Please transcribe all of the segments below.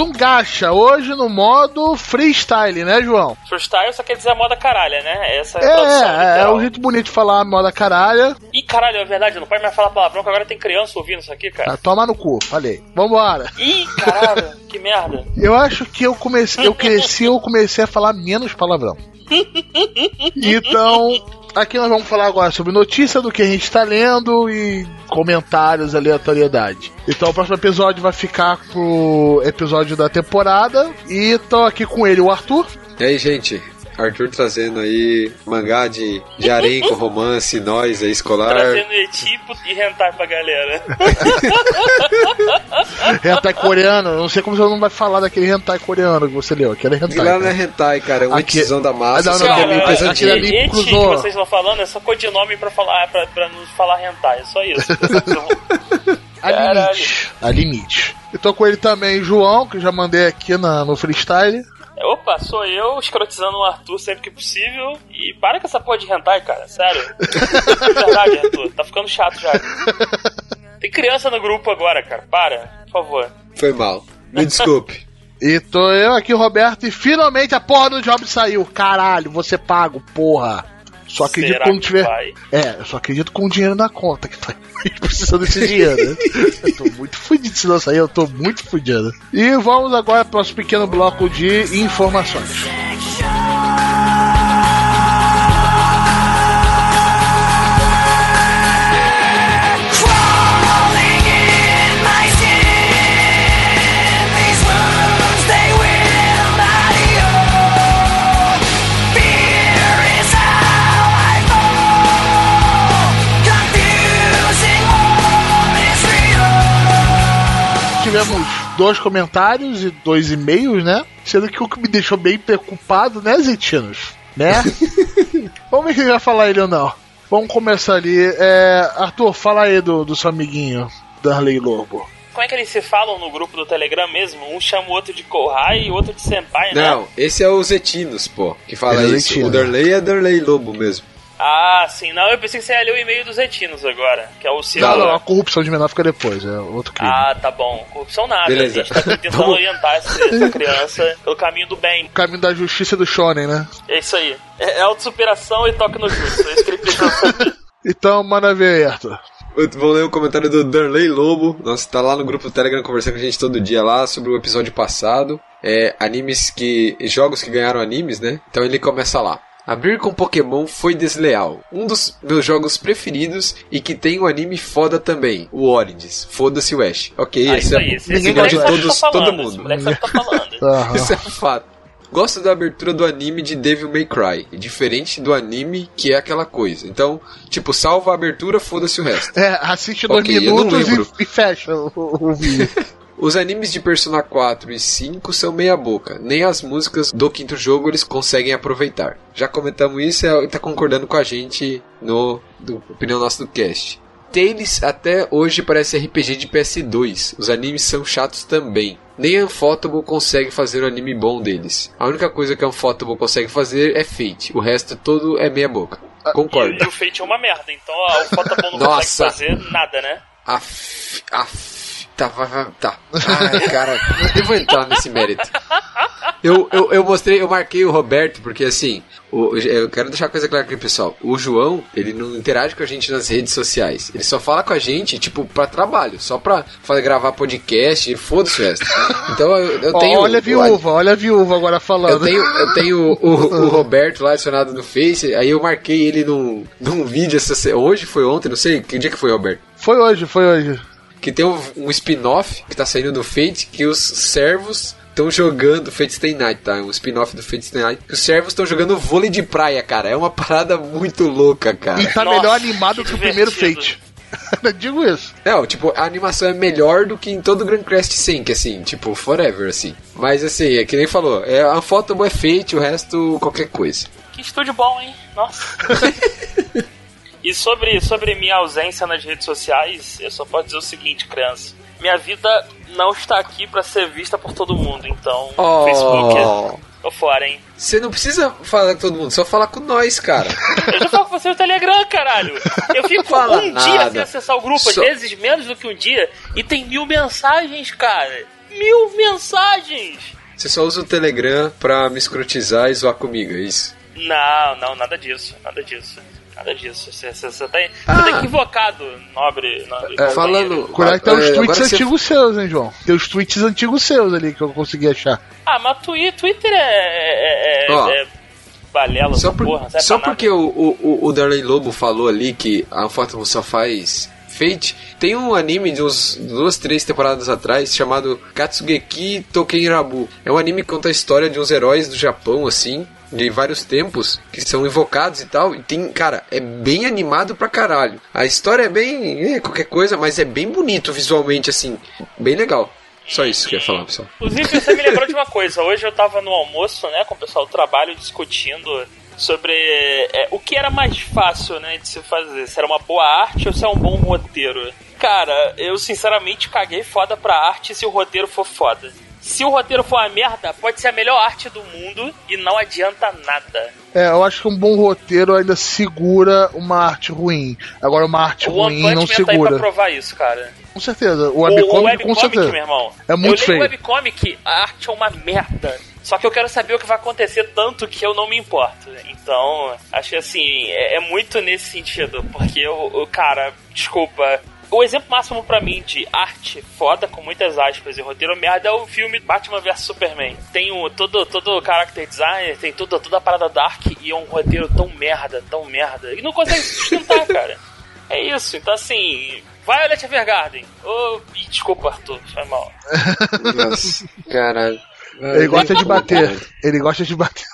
a um Gacha. Hoje no modo freestyle, né, João? Freestyle só quer dizer a moda caralha, né? Essa é a É, é, é literal. um jeito bonito de falar moda caralha. Ih, caralho, é verdade, não pode mais falar palavrão, que agora tem criança ouvindo isso aqui, cara. Ah, toma no cu, falei. Vambora. Ih, caralho, que merda. Eu acho que eu comecei, eu cresci, eu comecei a falar menos palavrão. Então, aqui nós vamos falar agora sobre notícia do que a gente está lendo e comentários, aleatoriedade. Então, o próximo episódio vai ficar pro episódio da temporada. E tô aqui com ele, o Arthur. E aí, gente? Arthur trazendo aí mangá de, de harém com romance, nós aí escolar. Trazendo tipo e hentai pra galera. Hentai coreano. Não sei como você não vai falar daquele hentai coreano que você leu. Aquele hentai. E lá não é cara. hentai, cara, é um Aqui- etizão da massa, Ah, não, não, que é não, não, aquele ali que vocês estão falando é só codinome pra, falar, pra, pra não falar hentai, é só isso. A Caralho. limite. A limite. E tô com ele também, João, que eu já mandei aqui na, no freestyle. Opa, sou eu, escrotizando o Arthur sempre que possível. E para com essa porra de hentai, cara, sério. De verdade, Arthur, tá ficando chato já. Tem criança no grupo agora, cara, para, por favor. Foi mal. Me desculpe. E tô eu aqui, Roberto, e finalmente a porra do job saiu. Caralho, você pago, porra. Só acredito Será quando tiver. vai? É, eu só acredito com o dinheiro na conta, que tá precisando desse dinheiro, né? Eu tô muito fudido se não sair, eu tô muito fudido. E vamos agora pro nosso pequeno bloco de informações. Dois comentários e dois e-mails, né? Sendo que o que me deixou bem preocupado, né, Zetinos? Né? Vamos ver quem vai falar ele ou não. Vamos começar ali. É, Arthur, fala aí do, do seu amiguinho, Darley Lobo. Como é que eles se falam no grupo do Telegram mesmo? Um chama o outro de Kohai e o outro de Senpai, né? Não, esse é o Zetinos, pô, que fala é isso. Zetino. O Darley é Darley Lobo mesmo. Ah, sim, não, eu pensei que você ia ler o e-mail dos Etinos agora, que é o Não, Círculo. não, a corrupção de menor fica depois, é outro crime. Ah, tá bom. Corrupção nada. Beleza. A gente tá tentando orientar essa, essa criança pelo caminho do bem. O caminho da justiça do shonen, né? É isso aí. É, é autossuperação e toque no justo. É isso que ele precisa saber. Então, manda ver aí, Arthur. Eu vou ler o comentário do Darley Lobo. Nossa, tá lá no grupo do Telegram conversando com a gente todo dia lá sobre o episódio passado. É, animes que. jogos que ganharam animes, né? Então ele começa lá. Abrir com Pokémon foi desleal. Um dos meus jogos preferidos e que tem um anime foda também, o Origins. Foda-se o Ash. Ok, Ah, esse isso é, aí. Esse, de o todos, tá todo falando, Esse mundo. moleque sabe o que tá. Isso é um fato. Gosto da abertura do anime de Devil May Cry, diferente do anime que é aquela coisa. Então, tipo, salva a abertura, foda-se o resto. É, assiste dois Ok, eu não minutos e, e fecha o, o, o vídeo. Os animes de Persona 4 e 5 são meia boca, nem as músicas do quinto jogo eles conseguem aproveitar. Já comentamos isso e tá concordando com a gente no do, opinião nossa do cast. Tales até hoje parece RPG de PS2. Os animes são chatos também. Nem a Unfotable consegue fazer um anime bom deles. A única coisa que a Unfotable consegue fazer é Fate. O resto todo é meia boca. Concordo. E, e o Fate é uma merda, então ó, o Fotabon não Nossa. consegue fazer nada, né? Af, af, tá, vai, vai, tá. Ai, cara, eu vou entrar nesse mérito. Eu, eu, eu mostrei, eu marquei o Roberto, porque assim, o, eu quero deixar uma coisa clara aqui, pessoal. O João, ele não interage com a gente nas redes sociais. Ele só fala com a gente, tipo, pra trabalho, só pra fazer, gravar podcast e foda-se o resto. Então eu, eu tenho. olha a viúva, olha a viúva agora falando. Eu tenho, eu tenho o, o Roberto lá adicionado no Face, aí eu marquei ele num, num vídeo essa, hoje, foi ontem, não sei, que dia que foi, Roberto? Foi hoje, foi hoje. Que tem um, um spin-off que tá saindo do Fate, que os servos estão jogando Fate Stay Night, tá? Um spin-off do Fate Stay Night. Que os servos estão jogando vôlei de praia, cara. É uma parada muito louca, cara. E tá Nossa, melhor animado que que o primeiro. Fate. Digo isso. Não, tipo, a animação é melhor do que em todo o Grand Crest Sync, assim, tipo, forever, assim. Mas assim, é que nem falou, é, a foto é Fate, o resto qualquer coisa. Que estúdio bom, hein? Nossa. e sobre, sobre minha ausência nas redes sociais, eu só posso dizer o seguinte, criança. Minha vida não está aqui pra ser vista por todo mundo, então Oh. Facebook tô fora, hein? Você não precisa falar com todo mundo, só falar com nós, cara. Eu já falo com você no Telegram, caralho. Eu fico Fala um dia nada. sem acessar o grupo, Só- às vezes menos do que um dia, e tem mil mensagens, cara. mil mensagens. Você só usa o Telegram pra me escrotizar e zoar comigo, é isso? Não, não, nada disso, nada disso. Nada disso. Você, você, você, tá, você Ah. tá equivocado, nobre. nobre É, falando- Cuidado que tem os É, tweets você- antigos seus, hein, João? Tem os tweets antigos seus ali que eu consegui achar. Ah, mas Twi- Twitter é. é, é, Ó. é balela, Só, por- porra, só porque o, o, o- o Darley Lobo falou ali que a Fátima só faz Fate, tem um anime de uns duas, três temporadas atrás chamado Katsugeki Tokenrabu. É um anime que conta a história de uns heróis do Japão, assim, de vários tempos, que são invocados e tal. E tem, cara, é bem animado pra caralho. A história é bem. É, qualquer coisa, mas é bem bonito visualmente, assim. Bem legal. Só isso que eu ia falar, pessoal. Inclusive, você me lembrou de uma coisa. Hoje eu tava no almoço, né, com o pessoal do trabalho discutindo sobre é, o que era mais fácil, né, de se fazer. Se era uma boa arte ou se é um bom roteiro. Cara, eu sinceramente caguei foda pra arte se o roteiro for foda. Se o roteiro for uma merda, pode ser a melhor arte do mundo e não adianta nada. É, eu acho que um bom roteiro ainda segura uma arte ruim. Agora, uma arte O One ruim não Man tá aí pra segura. provar isso, cara. Com certeza. O O, o webcomic, com webcomic, certeza. meu irmão. É muito eu feio. leio o webcomic, a arte é uma merda. Só que eu quero saber o que vai acontecer tanto que eu não me importo. Então, acho que assim, é, é muito nesse sentido. Porque o, o cara, desculpa. O exemplo máximo pra mim de arte foda, com muitas aspas, e roteiro merda é o filme Batman vs Superman. Tem o, todo, todo o character design, tem toda, toda a parada dark e é um roteiro tão merda, tão merda. E não consegue se sustentar, cara. É isso, então assim, Violet Evergarden. Ô, ih, desculpa, Arthur, foi mal. Nossa, caralho. Ele gosta de bater. Ele gosta de bater.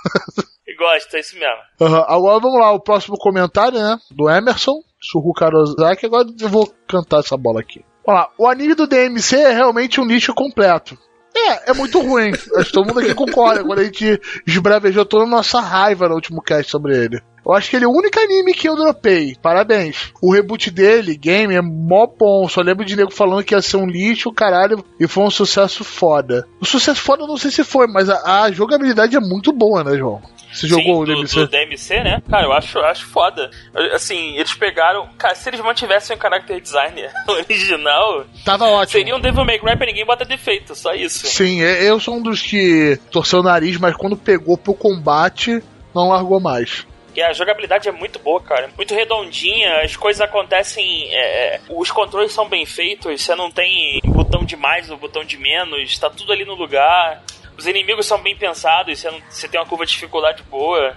E gosta, é isso mesmo. Aham, Agora vamos lá, o próximo comentário, né? Do Emerson, Suhu Karozaki. Agora eu vou cantar essa bola aqui. Vamos lá, o anime do DMC é realmente um nicho completo. É, é muito ruim. Acho que todo mundo aqui concorda quando a gente esbravejou toda a nossa raiva no último cast sobre ele. Eu acho que ele é o único anime que eu dropei. Parabéns. O reboot dele, game, é mó bom. Só lembro de nego falando que ia ser um lixo, caralho, e foi um sucesso foda. O sucesso foda eu não sei se foi, mas a, a jogabilidade é muito boa, né, João? Você jogou Sim, o DMC? do DMC, né? Cara, eu acho, acho foda. Assim, eles pegaram. Cara, se eles mantivessem o character design original, Tava ótimo. seria um Devil May Cry pra ninguém bota defeito, só isso. Sim, e- eu sou um dos que torceu o nariz, mas quando pegou pro combate, não largou mais. E a jogabilidade é muito boa, cara. Muito redondinha, as coisas acontecem. é, os controles são bem feitos, você não tem botão de mais ou botão de menos, tá tudo ali no lugar. Os inimigos são bem pensados, você, não- você tem uma curva de dificuldade boa.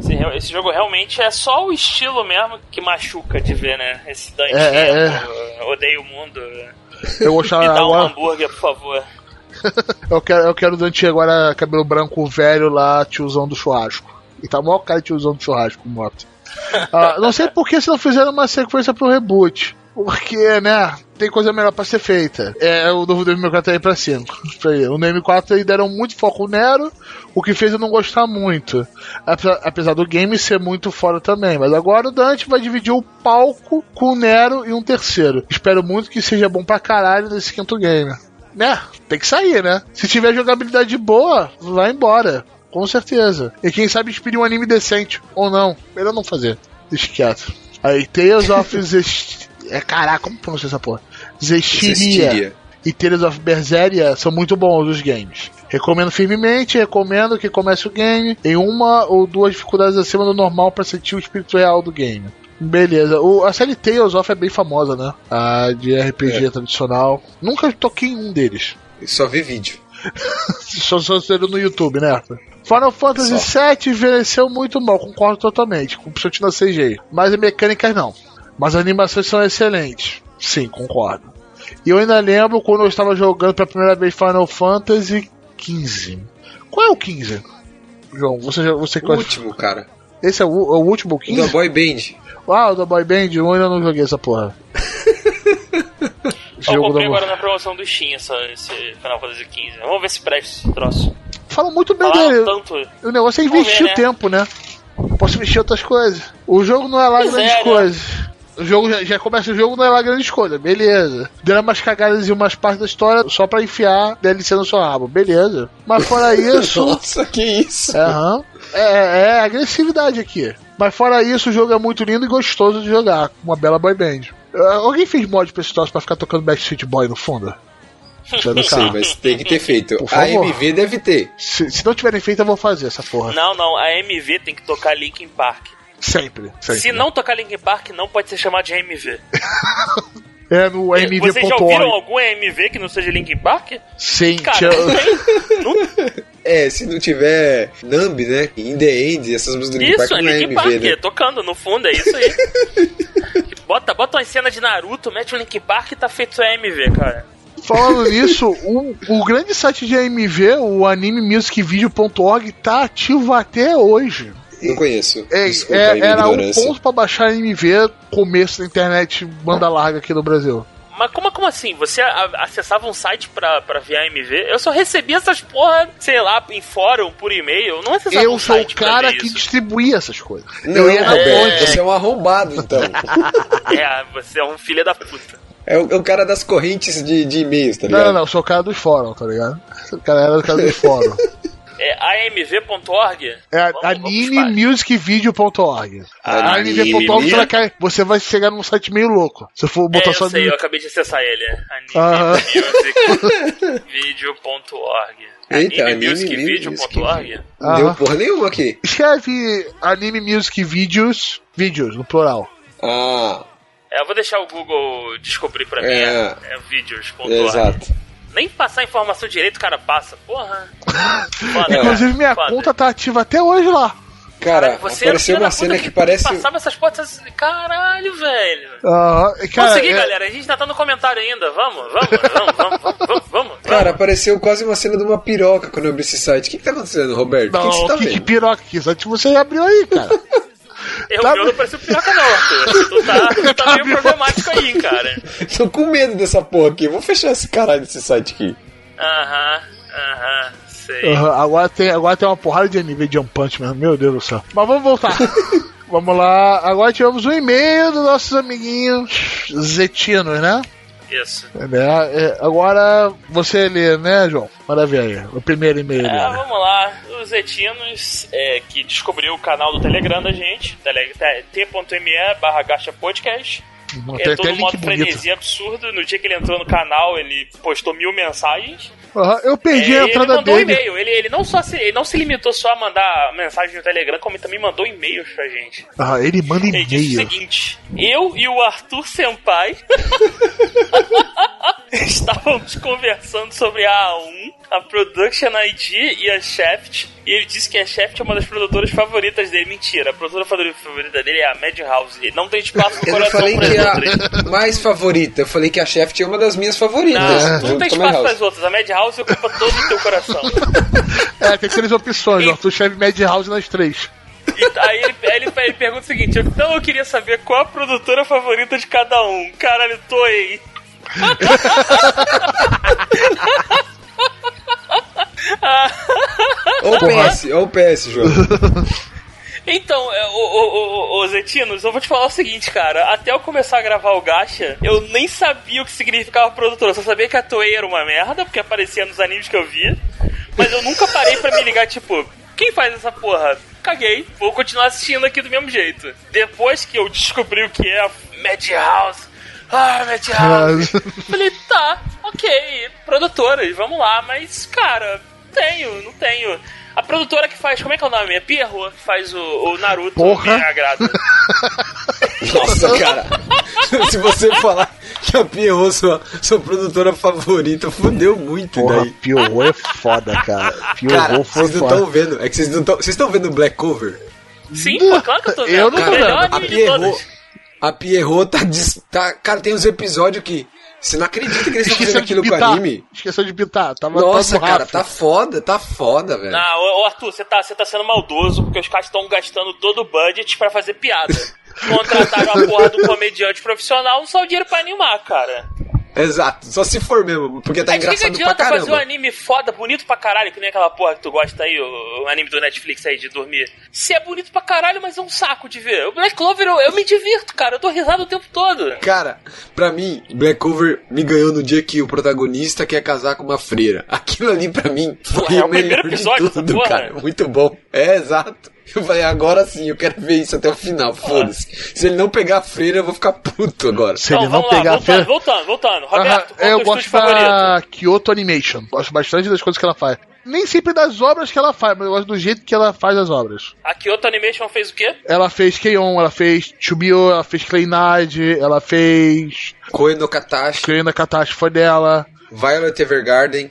Esse, esse jogo realmente é só o estilo mesmo que machuca de ver, né? Esse Dante, É, é, eu odeio o mundo. Eu gostava Me dá um agora. hambúrguer, por favor. Eu quero, eu quero o Dante agora, cabelo branco velho lá, tiozão do churrasco. E tá maior cara de tiozão do churrasco, moto. Ah, não sei por que se não fizeram uma sequência pro reboot. Porque, né, tem coisa melhor pra ser feita. É, o novo Devil May Cry tá aí pra 5. O no M4 aí deram muito foco no Nero, o que fez eu não gostar muito. Apesar, do game ser muito fora também. Mas agora o Dante vai dividir o palco com o Nero e um terceiro. Espero muito que seja bom pra caralho nesse quinto game. Né? Tem que sair, né? Se tiver jogabilidade boa, vai embora. Com certeza. E quem sabe inspire um anime decente. Ou não. Melhor não fazer. Deixa quieto. Aí, Tales of. É, caraca, como pronuncia essa porra? Zestiria e Tales of Berseria são muito bons os games. Recomendo firmemente, recomendo que comece o game em uma ou duas dificuldades acima do normal para sentir o espírito real do game. Beleza, o, a série Tales of é bem famosa, né? A de RPG É. tradicional. Nunca toquei em um deles. Só vi vídeo. Só só no YouTube, né? Final Fantasy Só. VII envelheceu muito mal, concordo totalmente, com principalmente na CG. Mas as mecânicas não. Mas as animações são excelentes. Sim, concordo. E eu ainda lembro quando eu estava jogando pela primeira vez Final Fantasy XV. Qual é o 15? João, você, já- você O conhece- último, cara. Esse é o, é o último O 15? da Boy Band. Ah, o da Boy Band, eu ainda não joguei essa porra. Eu comprei da- agora na promoção do Steam essa, esse Final Fantasy XV. Vamos ver se presta esse troço. Falam muito bem Falaram dele. tanto. O negócio é investir ver, o né? tempo, né? Posso investir em outras coisas. O jogo não é lá Pois grandes é, né? O jogo já, já começa o jogo, não é lá grande escolha, beleza. Deram umas cagadas em umas partes da história só pra enfiar DLC no seu rabo, beleza. Mas fora isso. Nossa, que isso? Aham. É, é agressividade aqui. Mas fora isso, o jogo é muito lindo e gostoso de jogar. com Uma bela boy band. Ah, Alguém fez mod pra esse troço pra ficar tocando Backstreet Boy no fundo? Não sei, mas tem que ter feito. A. MV deve ter. Se, se não tiverem feito, eu vou fazer essa porra. Não, não, a MV tem que tocar Linkin Park. Sempre, sempre. Se não tocar Linkin Park, não pode ser chamado de MV. É no Vocês já ouviram algum MV que não seja Linkin Park? Sim, Cara, não tem. É, se não tiver Numb, né? In the End, essas músicas do Linkin Isso, Park é não é Linkin MV, Park, né? tocando no fundo, é isso aí. bota, bota uma cena de Naruto, mete o Linkin Park e tá feito MV, cara. Falando nisso, o, o grande site de AMV, o animemusicvideo.org, tá ativo até hoje. Não conheço. É, Desculpa é- aí minha era um ignorância. ponto pra baixar AMV, começo da internet, banda larga aqui no Brasil. Mas como, como assim? Você acessava um site pra, pra ver MV? Eu só recebia essas porra, sei lá, em fórum, por e-mail. Não acessava Eu um sou o cara que distribuía essas coisas. Não, eu ia na Roberto, ponte. você é um arrombado, então. É, você é um filho da puta. É o, é o cara das correntes de, de e-mails, tá Não, ligado? não, não, eu sou o cara dos fóruns, tá ligado? O cara era o cara dos fóruns. É amv.org? É animemusicvideo.org. Anime- Anime.org você vai cair- você vai chegar num site meio louco. Se eu for É, botar eu só sei, no- eu acabei de acessar ele. Animemusicvideo.org. Eita, anime Animemusicvideo.org? Não deu porra nenhuma aqui. Escreve Anime Music Videos, vídeos, no plural. Ah, É, eu vou deixar o Google descobrir pra mim. É. É, é vídeos.org. exato. Nem passar informação direito o cara passa. Porra. Foda. Inclusive, minha Foda. conta tá ativa até hoje lá. Cara, Você apareceu uma cena que parece. Passava essas portas. Caralho, velho. Aham, cara, Vamos seguir, é- galera. A gente tá tá no comentário ainda. Vamos, vamos, vamos, vamos, vamos, vamos, vamos. Cara, apareceu quase uma cena de uma piroca quando eu abri esse site. O que, que tá acontecendo, Roberto? O que, que Não, tá que, que piroca que site você abriu aí, cara. Eu, Tá bem. não pareceu piroca, não, Arthur. Tu tá, tu tá meio problemático aí, cara. Tô com medo dessa porra aqui. Eu Vou fechar esse caralho desse site aqui. Aham, aham, sei. Aham, agora, tem, agora tem uma porrada de anime de Jump Punch mesmo, meu Deus do céu. Mas vamos voltar. vamos lá, agora tivemos um e-mail dos nossos amiguinhos zetinos, né? Isso. É, é, agora você lê, né, João? Aí, o primeiro e-mail É, vamos lá. Os Etinos, é, que descobriu o canal do Telegram da gente, t.me barra gacha podcast. É até todo link modo bonito. frenesi absurdo. No dia que ele entrou no canal, ele postou mil mensagens. Aham, eu perdi É, a ele entrada mandou um dele. e-mail. Ele, ele, não só se, ele não se limitou só a mandar mensagem no Telegram, como ele também mandou e-mails pra gente. Aham, ele manda Ele disse o e-mail. seguinte: Eu e o Arthur Senpai estávamos conversando sobre a A1, a Production ID e a Shaft. E ele disse que a Shaft é uma das produtoras favoritas dele. Mentira, a produtora favori- favorita dele é a Madhouse. Não tem espaço no Eu coração falei para que as é outras. a mais favorita. Eu falei que a Shaft é uma das minhas favoritas. Não, tu não tem espaço para as outras. A Madhouse ocupa todo o teu coração. É, tem três opções, E-. Tu chave Madhouse nas três. E aí ele, aí ele, ele pergunta o seguinte: Então eu queria saber qual a produtora favorita de cada um. Caralho, Toei. Ou o PS, ou o PS, João. Então, é, ô, Zetinos, eu vou te falar o seguinte, cara. Até eu começar a gravar o Gacha, eu nem sabia o que significava produtora. Eu só sabia que a Toei era uma merda, porque aparecia nos animes que eu via. Mas eu nunca parei pra me ligar, tipo, quem faz essa porra? Caguei, vou continuar assistindo aqui do mesmo jeito. Depois que eu descobri o que é a Madhouse. Ah, Madhouse. Falei, tá, ok, produtoras, vamos lá, mas, cara, tenho, não tenho. A produtora que faz, como é que é o nome? É Pierrot, que faz o, o Naruto, Porra. me agrada. Nossa, cara. Se você falar que a Pierrot sua, sua produtora favorita, fudeu muito Porra, daí. Piorou é foda, cara. Cara, Piorou foi vocês não foda. estão vendo. É que vocês não estão. Vocês estão vendo o Black Cover? Sim, pô, claro que eu tô vendo. Eu não tô vendo. A. Pierrot. A Pierrot tá, tá. Cara, tem uns episódios que. Você não acredita que eles estão fazendo aquilo com bitar. anime? Esqueceu de bitar. Tava Nossa, tava cara, tá foda, tá foda, velho. Não, ô, ô, Arthur, você tá, você tá sendo maldoso porque os caras estão gastando todo o budget pra fazer piada. Contrataram a porra do comediante profissional, não só o dinheiro pra animar, cara. Exato, só se for mesmo, porque tá Aí o que, que engraçado pra adianta fazer um caramba. anime foda, bonito pra caralho, que nem aquela porra que tu gosta aí, o, o anime do Netflix aí de dormir. Se é bonito pra caralho, mas é um saco de ver. O Black Clover, eu, eu me divirto, cara, eu dou risada o tempo todo. Cara, pra mim, Black Cover me ganhou no dia que o protagonista quer casar com uma freira. Aquilo ali pra mim foi É o o melhor primeiro episódio de tudo, porra. cara. Muito bom. É, exato. Eu falei, agora sim, eu quero ver isso até o final, foda-se. Se ele não pegar a freira, eu vou ficar puto agora. Se ele não vamos lá, pegar a voltando, feira. voltando, voltando. Roberto, é eu gosto estúdio favorito? da Kyoto Animation. Gosto bastante das coisas que ela faz. Nem sempre das obras que ela faz, mas eu gosto do jeito que ela faz as obras. A Kyoto Animation fez o quê? Ela fez Keion, ela fez Chubio, ela fez Kleinade, ela fez Koe no Katashi, Kleina Catástrofe foi dela, Violet Evergarden.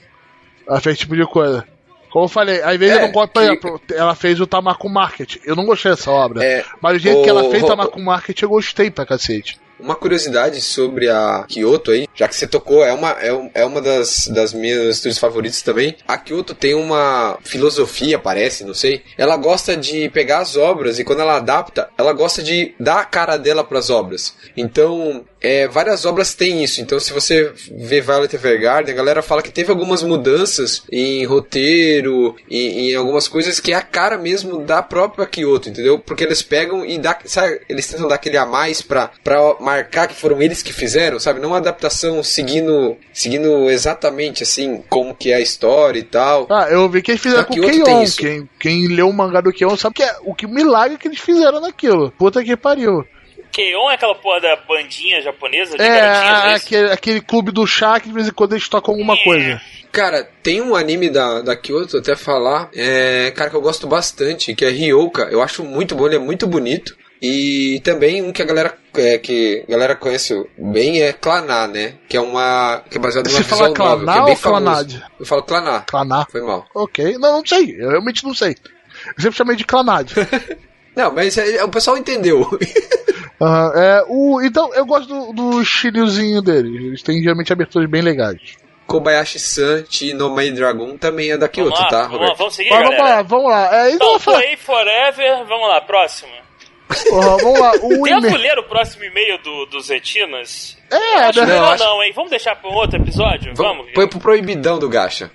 ela fez esse tipo de coisa. Como eu falei, às vezes É, eu não gosto, por que- exemplo, ela fez o Tamako Market. Eu não gostei dessa obra. É, mas o jeito que ela o- fez o- Tamako Market eu gostei pra cacete. Uma curiosidade sobre a Kyoto aí, já que você tocou, é uma, é, é uma das, das minhas estúdios favoritos também. A Kyoto tem uma filosofia, parece, não sei. Ela gosta de pegar as obras e quando ela adapta, ela gosta de dar a cara dela pras obras. Então, é, várias obras têm isso. Então, se você vê Violet Evergarden, a galera fala que teve algumas mudanças em roteiro, em, em algumas coisas que é a cara mesmo da própria Kyoto, entendeu? Porque eles pegam e dá, sabe, eles tentam dar aquele a mais pra, pra marcar que foram eles que fizeram, sabe? Não uma adaptação seguindo, seguindo exatamente assim como que é a história e tal. Ah, eu vi que eles fizeram com o Kyoto Keion. isso. Quem, quem leu o mangá do Keion sabe que é o que milagre que eles fizeram naquilo. Puta que pariu. Keion é aquela porra da bandinha japonesa de É, garotinhas, é aquele, aquele clube do chá que de vez em quando eles tocam alguma coisa. Cara, tem um anime da, da Kyoto, até falar, é, cara, que eu gosto bastante, que é Ryoka. Eu acho muito bom, ele é muito bonito. E também um que a galera, é, que a galera conhece bem é Claná, né? Que é uma. que é baseado numa Você fala visual novel, que Claná é bem ou Clanad? famoso. Eu falo Claná. Claná. Foi mal. Ok. Não, não sei. Eu realmente não sei. Eu sempre chamei de Clanad. Não, mas é- o pessoal entendeu. Aham, é, o, então, eu gosto do, do estilozinho deles. Eles têm geralmente aberturas bem legais. Kobayashi-san Chinomei Dragon também é da Kyoto, Vamos lá, tá, vamos, lá, Roberto? vamos seguir, Mas vamos lá, vamos lá. É, então, Então, Play Forever, vamos lá, próximo. Aham, vamos lá. O Devo e-mail. ler o próximo e-mail do, dos Retinas? É, Acho né? melhor Não, acho- não, hein? Vamos deixar pra um outro episódio? Vamos, Vamos? põe pro proibidão do Gacha.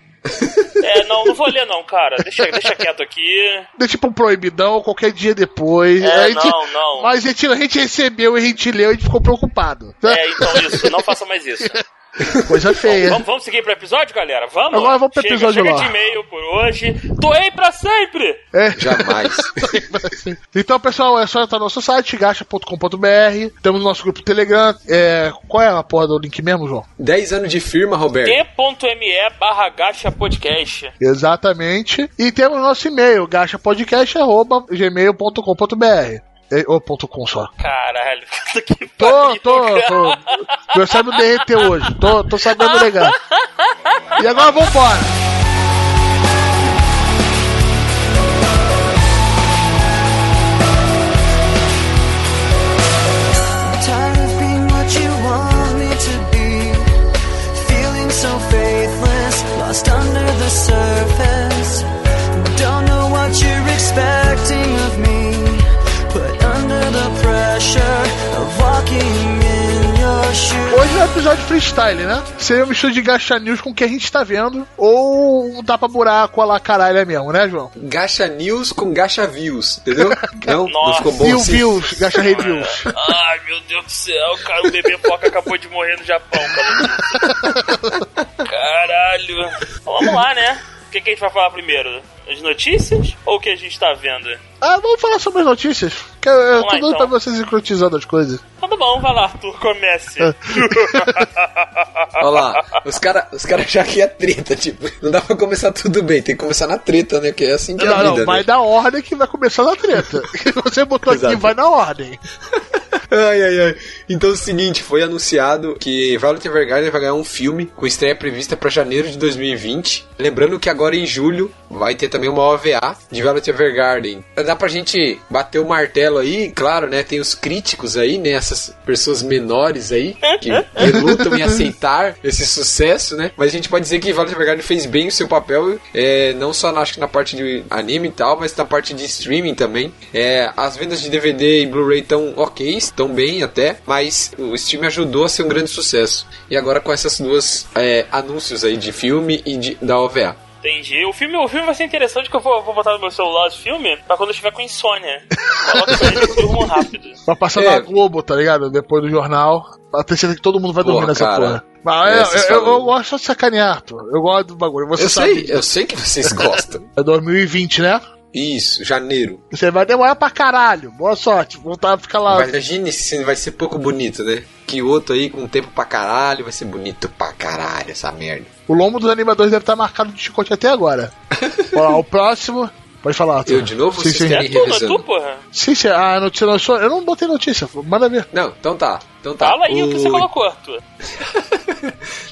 É, não, não vou ler não, cara. Deixa, deixa quieto aqui. Deixa pra um proibidão qualquer dia depois. É, gente- não, não. Mas a gente, a gente recebeu e a gente leu e a gente ficou preocupado. É, então isso, não faça mais isso. Coisa feia. Vamos, vamos seguir pro episódio, galera? Vamos? Agora vamos pro chega, episódio chega lá. de e-mail por hoje. Doei pra sempre! É. Jamais. Então, pessoal, é só entrar no nosso site, gacha.com.br. Temos o nosso grupo Telegram. É, qual é a porra do link mesmo, João? 10 anos de firma, Roberto. t.me barra gacha podcast. Exatamente. E temos o nosso e-mail, gachapodcast.gmail.com.br. É, Ou ponto .com só. Caralho, puta que Tô, tô, tô. Meu cérebro derreteu hoje. Tô, tô sabendo legal. E agora vambora. Tired of being what you want me to be. Feeling so faithless, lost under the surface. É um episódio freestyle, né? Seria um mistura de gacha news com o que a gente tá vendo. Ou um tapa-buraco a lá caralho é mesmo, né, João? Gacha News com Gacha Views, entendeu? Não, não Nossa. ficou bom View assim? views, gacha reviews. Ai, meu Deus do céu, cara, o bebê foca acabou de morrer no Japão, cara. Caralho. Vamos lá, né? O que, que a gente vai falar primeiro? As notícias ou o que a gente tá vendo? Ah, vamos falar sobre as notícias. Que eu, eu Vamos tô lá, doido então. pra vocês sincronizando as coisas. Então tá bom, vai lá, Arthur, comece. Olha lá, os caras os cara já que é treta, tipo, não dá pra começar tudo bem, tem que começar na treta, né? Que é assim que é Não, a vida, não, né? vai da ordem que vai começar na treta. Você botou aqui, Exato. vai na ordem. Ai, ai, ai. Então é o seguinte, foi anunciado que Violet Evergarden vai ganhar um filme com estreia prevista pra janeiro de 2020. Lembrando que agora em julho vai ter também uma OVA de Violet Evergarden. Dá pra gente bater o martelo aí, claro, né? Tem os críticos aí, né? Essas pessoas menores aí que relutam em aceitar esse sucesso, né? Mas a gente pode dizer que Violet Evergarden fez bem o seu papel, é, não só na, acho que na parte de anime e tal, mas na parte de streaming também. É, as vendas de DVD e Blu-ray estão ok, estão bem até, mas o stream ajudou a ser um grande sucesso. E agora com essas duas é, anúncios aí de filme e de, da OVA. Entendi. O filme, o filme vai ser interessante que eu vou, vou botar no meu celular o filme pra quando eu estiver com insônia. E durmo rápido. Vai passar É. na Globo, tá ligado? Depois do jornal. Pra ter certeza que todo mundo vai dormir Porra, nessa cara. porra. Mas É, eu, eu, eu, gosto de sacanear, Arthur. Eu gosto do bagulho. Você Eu sabe. sei, eu sei que vocês gostam. É 2020, né? Isso, janeiro. Você vai demorar pra caralho. Boa sorte. Voltar a ficar lá. Mas imagine se vai ser pouco bonito, né? Que outro aí com tempo pra caralho vai ser bonito pra caralho essa merda. O lombo dos animadores deve estar marcado de chicote até agora. Ó, o próximo. Pode falar, Arthur. Eu de novo? Sim, sim. É tu, é tu, porra. Sim, sim. A notícia lançou. Eu não botei notícia. Manda ver. Não, então tá. Então tá. Fala aí o que você O- colocou, Arthur.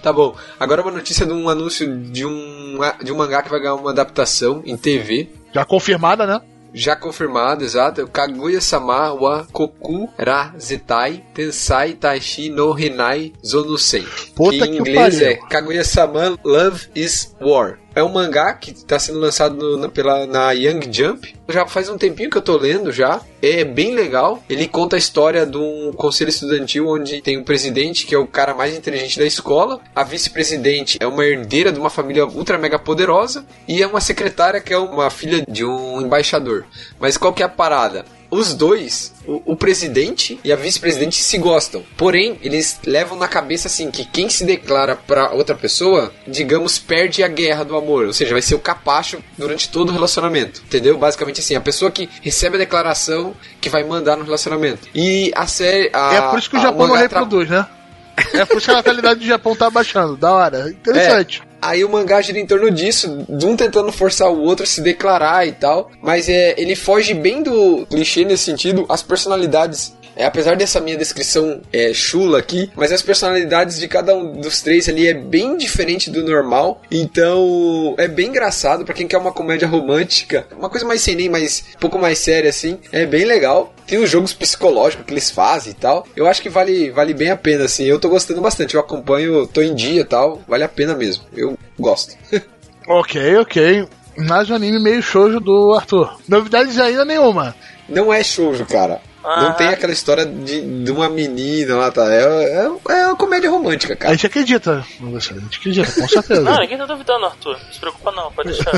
Tá bom. Agora uma notícia de um anúncio de um, de um mangá que vai ganhar uma adaptação em TV. Já confirmada, né? Já confirmado, exato. É o Kaguya-sama wa Koku ra Zetai Tensai Taishi no Hinai Zonusen. Puta que em que inglês pariu. é Kaguya-sama Love is War. É um mangá que está sendo lançado no- na, pela, na Young Jump. Já faz um tempinho que eu tô lendo já. É bem legal. Ele conta a história de um conselho estudantil onde tem um presidente que é o cara mais inteligente da escola. A vice-presidente é uma herdeira de uma família ultra mega poderosa. E é uma secretária que é uma filha de um embaixador. Mas qual que é a parada? Os dois, o, o presidente e a vice-presidente se gostam. Porém, eles levam na cabeça assim que quem se declara pra outra pessoa, digamos, perde a guerra do amor. Ou seja, vai ser o capacho durante todo o relacionamento. Entendeu? Basicamente assim, a pessoa que recebe a declaração que vai mandar no relacionamento. E a série. A, é por isso que o Japão não reproduz, né? É por isso que a natalidade do Japão tá baixando. Da hora. Interessante. Aí o mangá gira em torno disso, de um tentando forçar o outro a se declarar e tal. Mas é, ele foge bem do clichê nesse sentido. As personalidades. É, apesar dessa minha descrição é, chula aqui, mas as personalidades de cada um dos três ali é bem diferente do normal. Então é bem engraçado pra quem quer uma comédia romântica, uma coisa mais sem nem, mais um pouco mais séria assim. É bem legal. Tem os jogos psicológicos que eles fazem e tal. Eu acho que vale, vale bem a pena, assim. Eu tô gostando bastante. Eu acompanho, tô em dia e tal. Vale a pena mesmo. Eu gosto. Ok, ok. Mais um anime meio shoujo do Arthur. Novidades ainda nenhuma. Não é shoujo, cara. Ah. Não tem aquela história de, de uma menina lá, tá? É, é, é uma comédia romântica, A cara. gente acredita. A gente acredita, com certeza. Não, ninguém tá duvidando, Arthur. Não se preocupa não, pode deixar.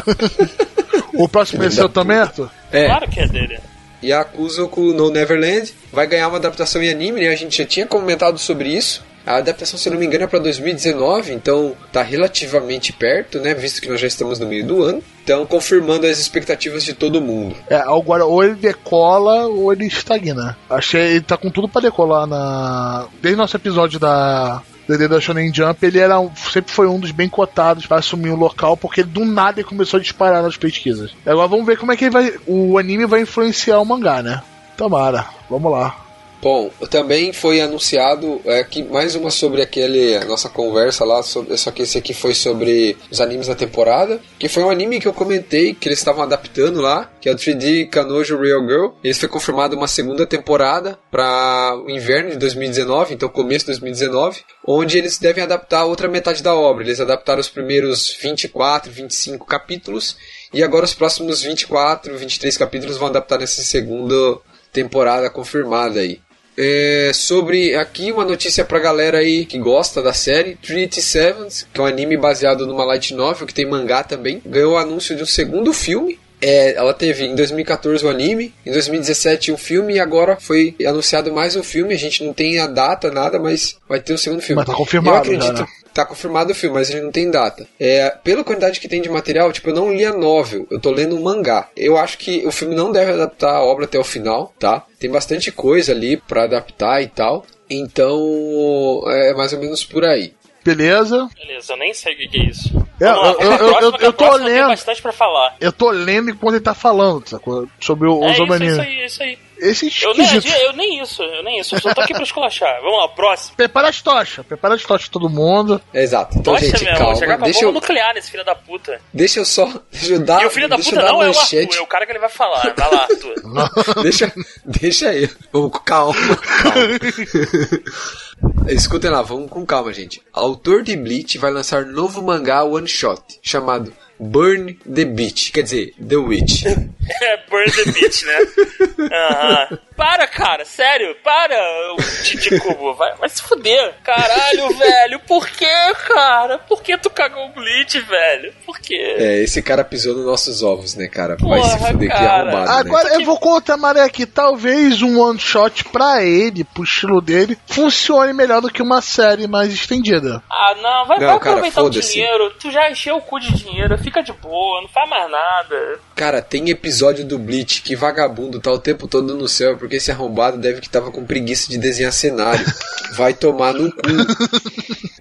o próximo é seu também, Arthur? É. Claro que é dele. Yakuzoku no Neverland vai ganhar uma adaptação em anime, né? A gente já tinha comentado sobre isso. A adaptação, se não me engano, é para 2019, então tá relativamente perto, né? Visto que nós já estamos no meio do ano. Então, confirmando as expectativas de todo mundo. É, agora ou ele decola ou ele estagna. Achei ele tá com tudo pra decolar na. Desde nosso episódio da. DD da Shonen Jump, ele era um- sempre foi um dos bem cotados para assumir o local, porque do nada ele começou a disparar nas pesquisas. Agora vamos ver como é que vai, o anime vai influenciar o mangá, né? Tomara, vamos lá. Bom, também foi anunciado é, que mais uma sobre aquele nossa conversa lá, sobre, só que esse aqui foi sobre os animes da temporada, que foi um anime que eu comentei que eles estavam adaptando lá, que é o 3D Kanojo Real Girl. Eles foi confirmado uma segunda temporada para o inverno de 2019, então começo de 2019, onde eles devem adaptar a outra metade da obra. Eles adaptaram os primeiros 24, 25 capítulos e agora os próximos 24, 23 capítulos vão adaptar nessa segunda temporada confirmada aí. É, sobre aqui uma notícia pra galera aí que gosta da série Trinity Sevens, que é um anime baseado numa light novel que tem mangá também, ganhou o anúncio de um segundo filme. É, ela teve em 2014 o anime, em 2017 o filme e agora foi anunciado mais um filme. A gente não tem a data, nada, mas vai ter um segundo filme. Mas tá confirmado Eu acredito, já, né? Tá confirmado o filme, mas ele não tem data. É, pela quantidade que tem de material, tipo, eu não li a novel, eu tô lendo um mangá. Eu acho que o filme não deve adaptar a obra até o final, tá? Tem bastante coisa ali pra adaptar e tal. Então, é mais ou menos por aí. Beleza? Beleza, eu nem sei o que é isso. É, Vamos lá, eu- eu- eu- eu- eu tô lendo. bastante pra falar. Eu tô lendo enquanto ele tá falando, sacou? Sobre o, É os isso, isso aí, isso aí. Esse Eu nem, esquisito. eu nem isso, eu nem isso. Eu só tô aqui pra esculachar. Vamos lá, próximo. Prepara as tochas, prepara as tochas todo mundo. Exato. Então, Nossa, gente, meu irmão, chegar calma. com a Deixa bomba eu, nuclear nesse filho da puta. deixa eu só. Deixa eu dar. e o filho da puta eu não é o Arthur, é o cara que ele vai falar. Vai lá, Arthur. deixa, deixa aí. Vamos com calma. calma. Escutem lá, vamos com calma, gente. Autor de Bleach vai lançar novo mangá one shot chamado Burn the Beach. Quer dizer, The Witch. É Burn the Beach, né? Aham. Para, cara, sério, para, o Titi Cubo, vai, vai se fuder. Caralho, velho, por que, cara? Por que tu cagou o Bleach, velho? Por quê? É, esse cara pisou nos nossos ovos, né, cara? Vai Porra, se fuder que cara. arrombado, né? Agora eu vou contar, Maré, aqui. Talvez um one shot pra ele, pro estilo dele, funcione melhor do que uma série mais estendida. Ah, não, vai, Não, vai cara, aproveitar o dinheiro. Tu já encheu o cu de dinheiro, fica de boa, não faz mais nada. Cara, tem episódio do Bleach que vagabundo tá o tempo todo no céu porque esse arrombado deve que tava com preguiça de desenhar cenário. Vai tomar no cu.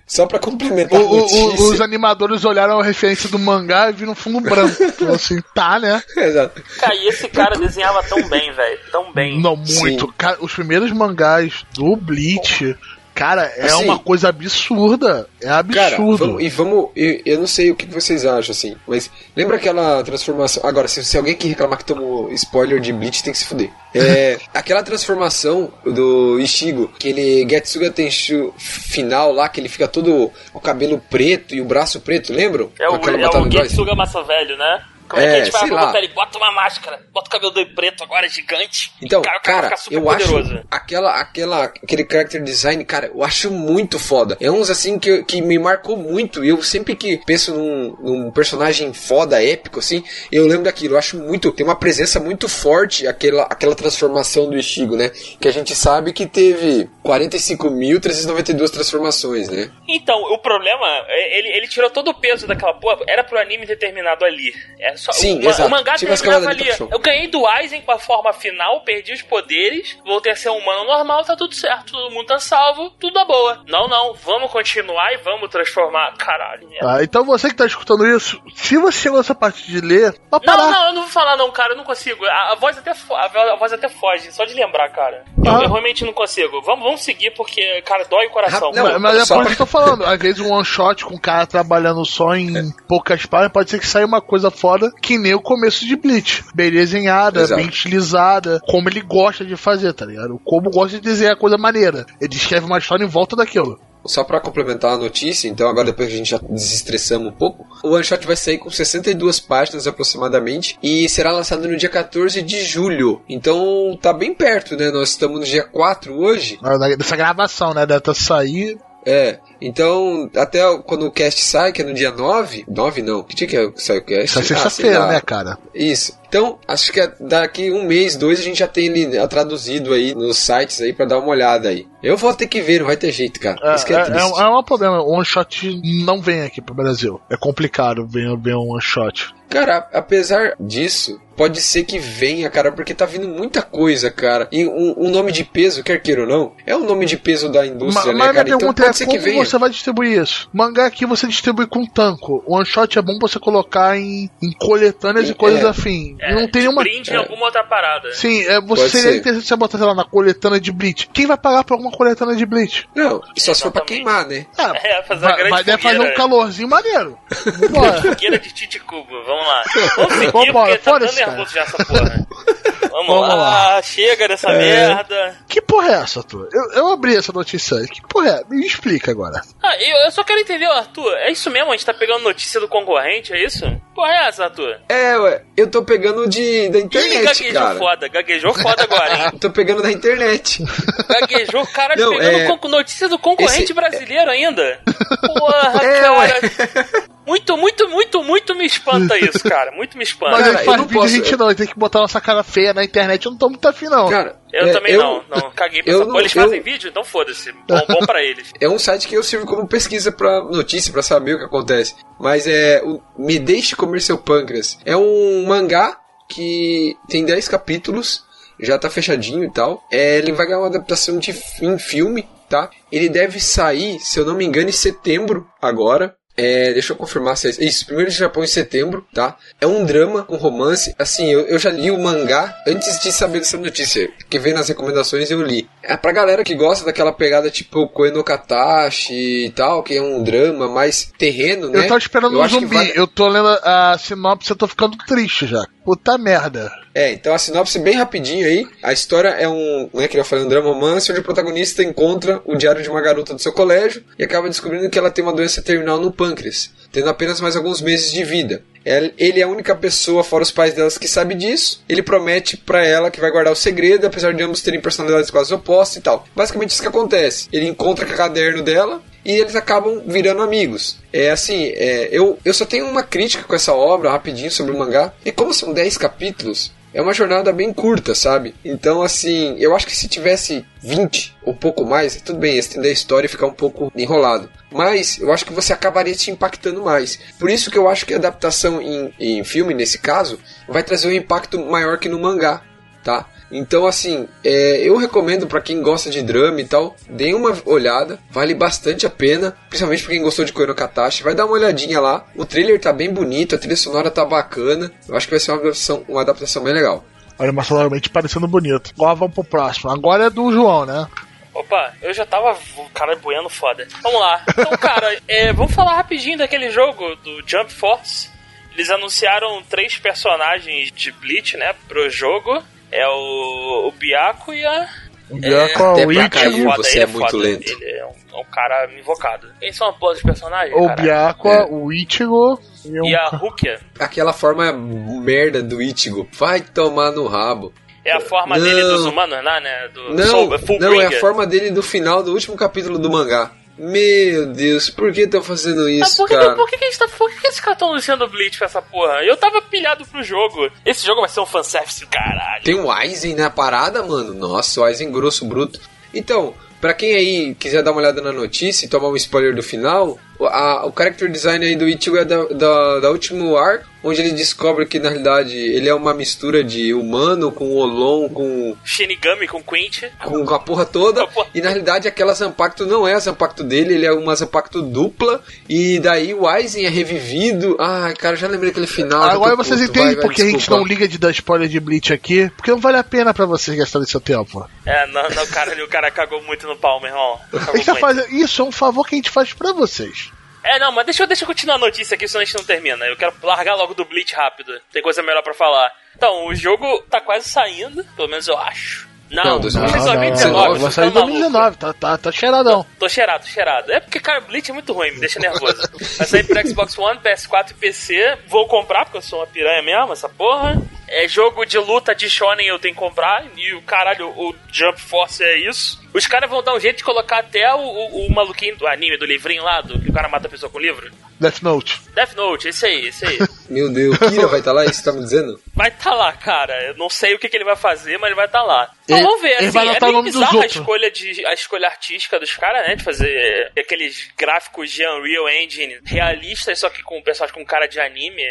Só pra complementar O- a o- o- notícia. os animadores olharam a referência do mangá e viram um fundo branco. Falaram assim, tá, né? Exato. Cara, e esse cara desenhava tão bem, velho, tão bem. Não, muito. Cara, os primeiros mangás do Bleach, cara, é Assim, uma coisa absurda. É Cara, absurdo. vamos, e vamos. Eu, eu não sei o que vocês acham, assim, mas lembra aquela transformação. Agora, se, se alguém que reclamar que tomou spoiler de Bleach, tem que se fuder. É, aquela transformação do Ishigo, aquele Getsuga Tenshu final lá, que ele fica todo o cabelo preto e o braço preto, lembram? É o, é o? Getsuga Massa Velho, né? Como é, que É, a gente vai lá. ele? Bota uma máscara, bota o cabelo do preto agora, gigante. Então, cara, cara, eu poderoso. acho aquela, aquela, aquele character design, cara, eu acho muito foda. É uns assim que, que me marcou muito. E eu sempre que penso num, num personagem foda, épico, assim, eu lembro daquilo. Eu acho muito, tem uma presença muito forte aquela, aquela transformação do Ishigo, né? Que a gente sabe que teve 45.392 transformações, né? Então, o problema, é, ele, ele tirou todo o peso daquela porra. Era pro anime ter terminado ali. É só, Sim, o, exato. o mangá Tinha umas terminava ali. Eu ganhei do Aizen com a forma final, perdi os poderes, voltei a ser um humano normal, tá tudo certo. Todo mundo tá salvo, tudo na boa. Não, não, vamos continuar e vamos transformar. Caralho, merda. Ah, então você que tá escutando isso, se você chegou nessa parte de ler, Não, parar. não, eu não vou falar não, cara, eu não consigo. A, a voz até a, a voz até foge, só de lembrar, cara. Eu, Ah. eu realmente não consigo. Vamos, vamos seguir porque, cara, dói o coração. Não, Mas, mas é só por isso que eu tô falando. Às vezes um one shot com o cara trabalhando só em poucas páginas pode ser que saia uma coisa foda que nem o começo de Bleach. Bem desenhada, Exato. bem estilizada, como ele gosta de fazer, tá ligado? Como gosta de desenhar coisa maneira. Ele escreve uma história em volta daquilo. Só pra complementar a notícia, então agora depois que a gente já desestressamos um pouco, o One Shot vai sair com 62 páginas aproximadamente e será lançado no dia 14 de julho. Então tá bem perto, né? Nós estamos no dia 4 hoje. Dessa gravação, né? Deve tá sair. É, então até quando o cast sai, que é no dia 9, 9 não, que dia que é que sai o cast? Essa Ah, sei sexta-feira, lá. né, cara? Isso. Então, acho que é daqui um mês, dois, a gente já tem ele ah, traduzido aí nos sites aí pra dar uma olhada aí. Eu vou ter que ver, não vai ter jeito, cara. É, Isso que é, é, é, triste. um- é um problema. O one shot não vem aqui pro Brasil. É complicado ver, ver um one shot. Cara, apesar disso, pode ser que venha, cara, porque tá vindo muita coisa, cara. E um, um nome de peso, quer queira ou não, é um nome de peso da Ma- indústria, mas né, minha cara? Então pergunta pode é ser que como venha. você vai distribuir isso? Mangá aqui você distribui com tanco. One shot é bom você colocar em, em coletâneas e É. coisas afim. É, não tem nenhuma. brinde em alguma outra parada. Sim, é, você Pode seria ser. interessante você botar, sei lá, na coletânea de Bleach. Quem vai pagar por alguma coletânea de Bleach? Não, só se for pra queimar, né? É, fazer uma vai, grande vai deve fazer um calorzinho maneiro. Fogueira de Titicubo, vamos lá. Vamos seguir Vambora, porque tá dando foda-se, cara. nervoso já essa porra. Vamos, Vamos lá, lá. chega dessa É. merda. que porra é essa, Arthur? Eu, eu abri essa notícia aí. Que porra é? Me explica agora. Ah, eu, eu só quero entender, Arthur, é isso mesmo? A gente tá pegando notícia do concorrente, é isso? Porra é essa, Arthur? É, ué, eu tô pegando de da Ih, internet, gaguejou cara. foda, gaguejou foda agora, hein? Tô pegando da internet. Gaguejou, cara, Não, pegando é- notícia do concorrente esse- brasileiro ainda. Porra, É, cara. Muito, muito, muito, muito me espanta isso, cara. Muito me espanta. Mas Cara, ele eu faz vídeo posso- a gente não, ele tem que botar nossa cara feia na internet. Eu não tô muito afim, não. Cara, Eu é, também não, não. Caguei pra eu essa não- porra. Eles eu- fazem vídeo? Então foda-se. Bom, bom pra eles. É um site que eu sirvo como pesquisa pra notícia, pra saber o que acontece. Mas é. O Me Deixe Comer Seu Pâncreas. É um mangá que tem 10 capítulos, já tá fechadinho e tal. É, ele vai ganhar uma adaptação de fi- em filme, tá? Ele deve sair, se eu não me engano, em setembro agora. É, deixa eu confirmar se é isso. Primeiro de Japão em setembro, tá? É um drama com romance. Assim, eu, eu já li o mangá antes de saber dessa notícia. Que veio nas recomendações eu li. É pra galera que gosta daquela pegada tipo Koe no Katashi e tal, que é um drama mais terreno, né? Eu tava esperando Eu um zumbi. vai- Eu tô lendo a sinopse e eu tô ficando triste já. Puta merda. É, então a sinopse bem rapidinho aí. A história é um, né, que eu falei, um drama romance onde o protagonista encontra o diário de uma garota do seu colégio e acaba descobrindo que ela tem uma doença terminal no pâncreas, tendo apenas mais alguns meses de vida. Ele é a única pessoa, fora os pais delas, que sabe disso. Ele promete para ela que vai guardar o segredo, apesar de ambos terem personalidades quase opostas e tal. Basicamente isso que acontece. Ele encontra o caderno dela, e eles acabam virando amigos. É assim, é, eu, eu só tenho uma crítica com essa obra, rapidinho, sobre o mangá. E como são 10 capítulos, é uma jornada bem curta, sabe? Então, assim, eu acho que se tivesse 20 ou pouco mais, tudo bem, estender a história e ficar um pouco enrolado. Mas eu acho que você acabaria te impactando mais. Por isso que eu acho que a adaptação em, em filme, nesse caso, vai trazer um impacto maior que no mangá, tá? Então, assim, é, eu recomendo para quem gosta de drama e tal, dê uma olhada, vale bastante a pena, principalmente pra quem gostou de Koino Katashi, vai dar uma olhadinha lá. O trailer tá bem bonito, a trilha sonora tá bacana, eu acho que vai ser uma adaptação, uma adaptação bem legal. Animacionalmente parecendo bonito. Agora vamos pro próximo. Agora é do João, né? Opa, eu já tava, cara, boiando foda. Vamos lá. Então, cara, é, vamos falar rapidinho daquele jogo do Jump Force. Eles anunciaram três personagens de Bleach, né, pro jogo é o, o Biaco e a. O Biaco é, Até o cair, foda, você ele é muito foda. lento. Ele é um, é um cara invocado. Quem são as boas de personagens? O? Biaco, É. o Ichigo e, um E a Rukia Aquela forma merda do Ichigo, vai tomar no rabo. é a forma Não. dele dos humanos, lá, né? Do Não, Soul- Full não é a forma dele do final do último capítulo do mangá. Meu Deus, por que estão fazendo Ah, isso, por que, cara? por que, que, tá, por que, que esses caras estão anunciando Bleach pra essa porra? Eu tava pilhado pro jogo. Esse jogo vai ser um fanservice do caralho. Tem o Aizen na parada, mano. Nossa, o Aizen grosso, bruto. Então, pra quem aí quiser dar uma olhada na notícia e tomar um spoiler do final, o- a- o character design aí do Ichigo é da, da, da último arco, onde ele descobre que na realidade ele é uma mistura de humano com Olon, com, Shinigami com Quint. com a porra toda. E na realidade aquela Zampacto não é a Zampacto dele, ele é uma Zampacto dupla. E daí o Aizen é revivido. Ai, cara, já lembrei aquele final. Agora vocês puto. entendem Vai, vai, porque a gente não liga de dar spoiler de Bleach aqui, porque não vale a pena pra vocês gastarem seu tempo. É, não, não, cara, o cara cagou muito no pau, meu irmão. A tá fazendo isso, é um favor que a gente faz pra vocês. É, não, mas deixa, eu- deixa eu continuar a notícia aqui, senão a gente não termina. Eu quero largar logo do Bleach rápido. Tem coisa melhor pra falar. Então, o jogo tá quase saindo, pelo menos eu acho. Não, Não, não, 2019, 2019, vai sair em tá maluco. 2019, tá, tá, tá cheiradão. Tô cheirado, cheirado. É porque, cara, Bleach é muito ruim, me deixa nervoso. Vai sair pro Xbox One, PS4 e PC. Vou comprar, porque eu sou uma piranha mesmo, essa porra. É jogo de luta de shonen, eu tenho que comprar. E o caralho, o Jump Force é isso. Os caras vão dar um jeito de colocar até o, o, o maluquinho do anime, do livrinho lá, do que o cara mata a pessoa com o livro. Death Note. Death Note, esse aí, esse aí. Meu Deus, Kira vai estar lá, isso que tá me dizendo? vai estar lá, cara. Eu não sei o que, que ele vai fazer, mas ele vai estar lá. Então Ele- vamos ver, ele assim, vai é anotar o meio nome dos bizarra a escolha, de, a escolha artística dos caras, né? De fazer aqueles gráficos de Unreal Engine realistas, só que com personagens com cara de anime.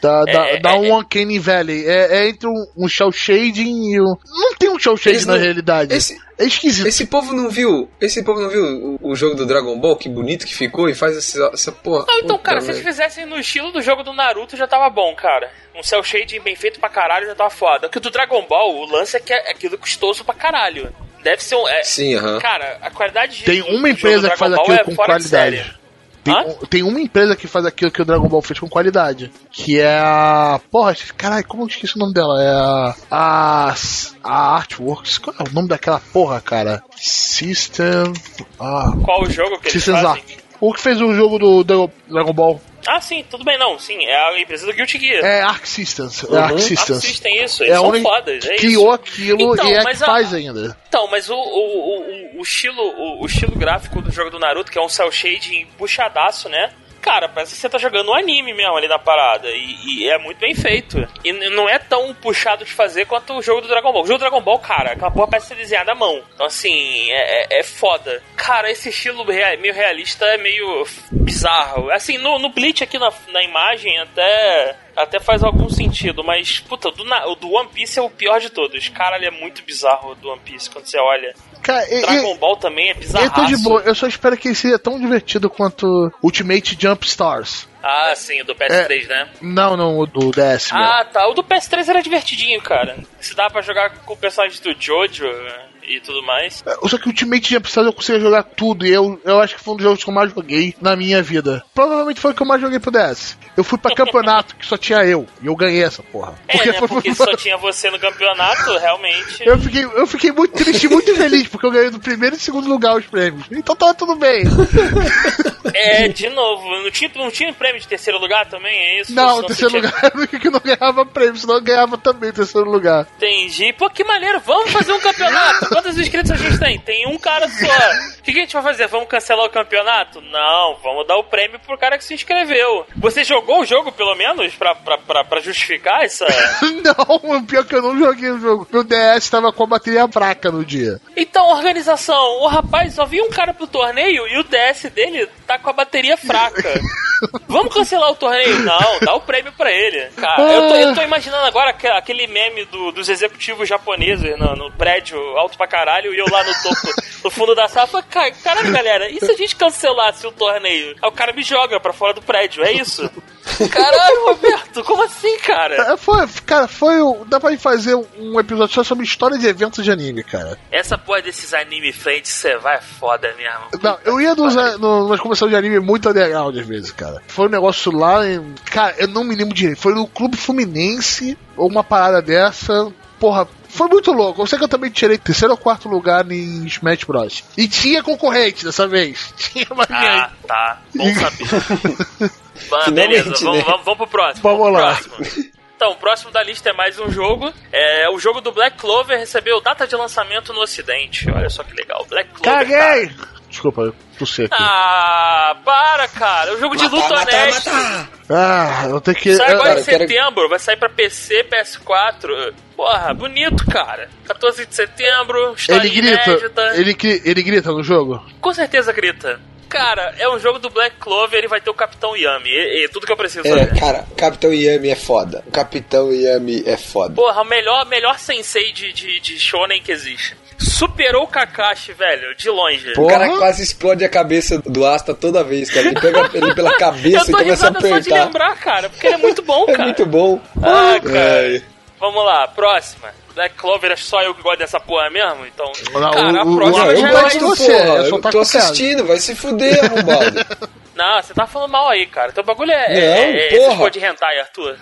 Dá, dá, É, dá é, um Uncanny Valley. É, é entre um, um shell shading e um. Não tem um shell shading na não- realidade. Esse, É esquisito. esse povo não viu? Esse povo não viu o, o jogo do Dragon Ball? Que bonito que ficou e faz essa, essa porra. Não, então, cara, se eles fizessem no estilo do jogo do Naruto já tava bom, cara. Um cel shading bem feito pra caralho já tava foda. Porque o do Dragon Ball, o lance é que é aquilo custoso pra caralho. Deve ser um. é- Sim, aham. Cara, a qualidade de. Tem uma empresa que faz Ball aquilo é com qualidade. Tem, um- tem uma empresa que faz aquilo que o Dragon Ball fez com qualidade. Que é a. Porra, caralho, como eu esqueci o nome dela? É a. A. A Artworks. Qual é o nome daquela porra, cara? System. Ah. Qual o jogo que eles System fazem? Arc. O que fez o jogo do Dragon Ball? Ah, sim, tudo bem, não. Sim, é a empresa do Guilty Gear. É Arc Systems. É Uhum. Arc Systems. Assistem isso, É eles a são fodas, é criou isso. aquilo Então, e é que a- faz ainda. Então, mas o, o, o, o- o estilo, o, o estilo gráfico do jogo do Naruto, que é um cel shading puxadaço, né? Cara, parece que você tá jogando um anime mesmo ali na parada. E, e é muito bem feito. E não é tão puxado de fazer quanto o jogo do Dragon Ball. O jogo do Dragon Ball, cara, aquela porra parece ser desenhada à mão. Então, assim, é, é, é foda. Cara, esse estilo meio realista é meio bizarro. Assim, no, no Bleach aqui na, na imagem até. Até faz algum sentido, mas, puta, o do, Na- do One Piece é o pior de todos. Cara, ele é muito bizarro o do One Piece quando você olha. Cara, e, Dragon e, Ball também é bizarro. eu tô de boa, eu só espero que ele seja tão divertido quanto Ultimate Jump Stars. Ah, sim, o do PS3, né? Não, não, o do DS. Ah, tá. O do PS3 era divertidinho, cara. Se dá pra jogar com o personagem do Jojo e tudo mais. Só que Ultimate já precisava eu conseguir jogar tudo. E eu, eu acho que foi um dos jogos que eu mais joguei na minha vida. Provavelmente foi o que eu mais joguei pro DS. Eu fui pra campeonato que só tinha eu. E eu ganhei essa porra. É, né? Porque só tinha você no campeonato, realmente. Eu fiquei, eu fiquei muito triste e muito feliz, porque eu ganhei do primeiro e segundo lugar os prêmios. Então tava tudo bem. É, de novo, não tinha, não tinha prêmio de terceiro lugar também, é isso? Não, Ou o terceiro tinha- lugar o único que não ganhava prêmio, senão eu ganhava também o terceiro lugar. Entendi. Pô, que maneiro. Vamos fazer um campeonato. Quantos inscritos a gente tem? Tem um cara só. O que, a gente vai fazer? Vamos cancelar o campeonato? Não, vamos dar o prêmio pro cara que se inscreveu. Você jogou o jogo, pelo menos, pra, pra, pra, pra justificar essa... Não, pior que eu não joguei o jogo. Meu DS tava com a bateria fraca no dia. Então, organização, o rapaz só viu um cara pro torneio e o DS dele tá com a bateria fraca. Vamos cancelar o torneio? Não, dá o prêmio pra ele. Cara, eu tô, eu tô imaginando agora aque- aquele meme do- dos executivos japoneses no, no prédio alto pra caralho e eu lá no topo, no fundo da sala. Falei, "Ca- Caralho, galera, e se a gente cancelasse o torneio? Aí o cara me joga pra fora do prédio, é isso? Caralho, Roberto, como assim, cara? É, Foi, cara, foi. Dá pra fazer um episódio só sobre história de eventos de anime, cara. Essa porra desses anime frente, você vai é foda mesmo. Não, eu ia nos, no, nas conversões de anime muito underground às vezes, cara. Foi um negócio lá em. Cara, eu não me lembro direito. Foi no Clube Fluminense ou uma parada dessa. Porra, foi muito louco. Eu sei que eu também tirei terceiro ou quarto lugar em Smash Bros. E tinha concorrente dessa vez. Tinha mais Ah, gente. tá. Bom saber. Bah, Finalmente, beleza, vamos, né? vamos, vamos pro próximo. Vamos pro lá. próximo. Então, o próximo da lista é mais um jogo. É, o jogo do Black Clover recebeu data de lançamento no ocidente. Olha só que legal. Black Clover. cara. Caguei! Desculpa, eu tossi aqui. Ah, para, cara. É um jogo de luta honesto. Ah, eu tenho que. Sai agora Cara, em eu quero- setembro, vai sair pra PC, PS4. Porra, bonito, cara. 14 de setembro, história ele grita. inédita. Ele, ele grita no jogo? Com certeza grita. Cara, é um jogo do Black Clover, ele vai ter o Capitão Yami. E, e tudo que eu preciso É, saber. cara, Capitão Yami é foda. O Capitão Yami é foda. Porra, o melhor, melhor sensei de, de, de shonen que existe. Superou o Kakashi, velho, de longe. O cara Porra. quase explode a cabeça do Asta toda vez, cara. Ele pega ele pela Eu cabeça e tô começa a risada só de apertar. lembrar, cara, porque ele é muito bom, É cara. muito bom. Ah, cara. É. Vamos lá, próxima. Black Clover é só eu que gosto dessa porra mesmo? Então, Não, cara, a o- o- próxima Não, eu já é gosto de você, porra. eu tô assistindo, vai se fuder, arrombado. Não, você tá falando mal aí, cara. Teu bagulho é, Não, é, é porra. de hentai, Arthur.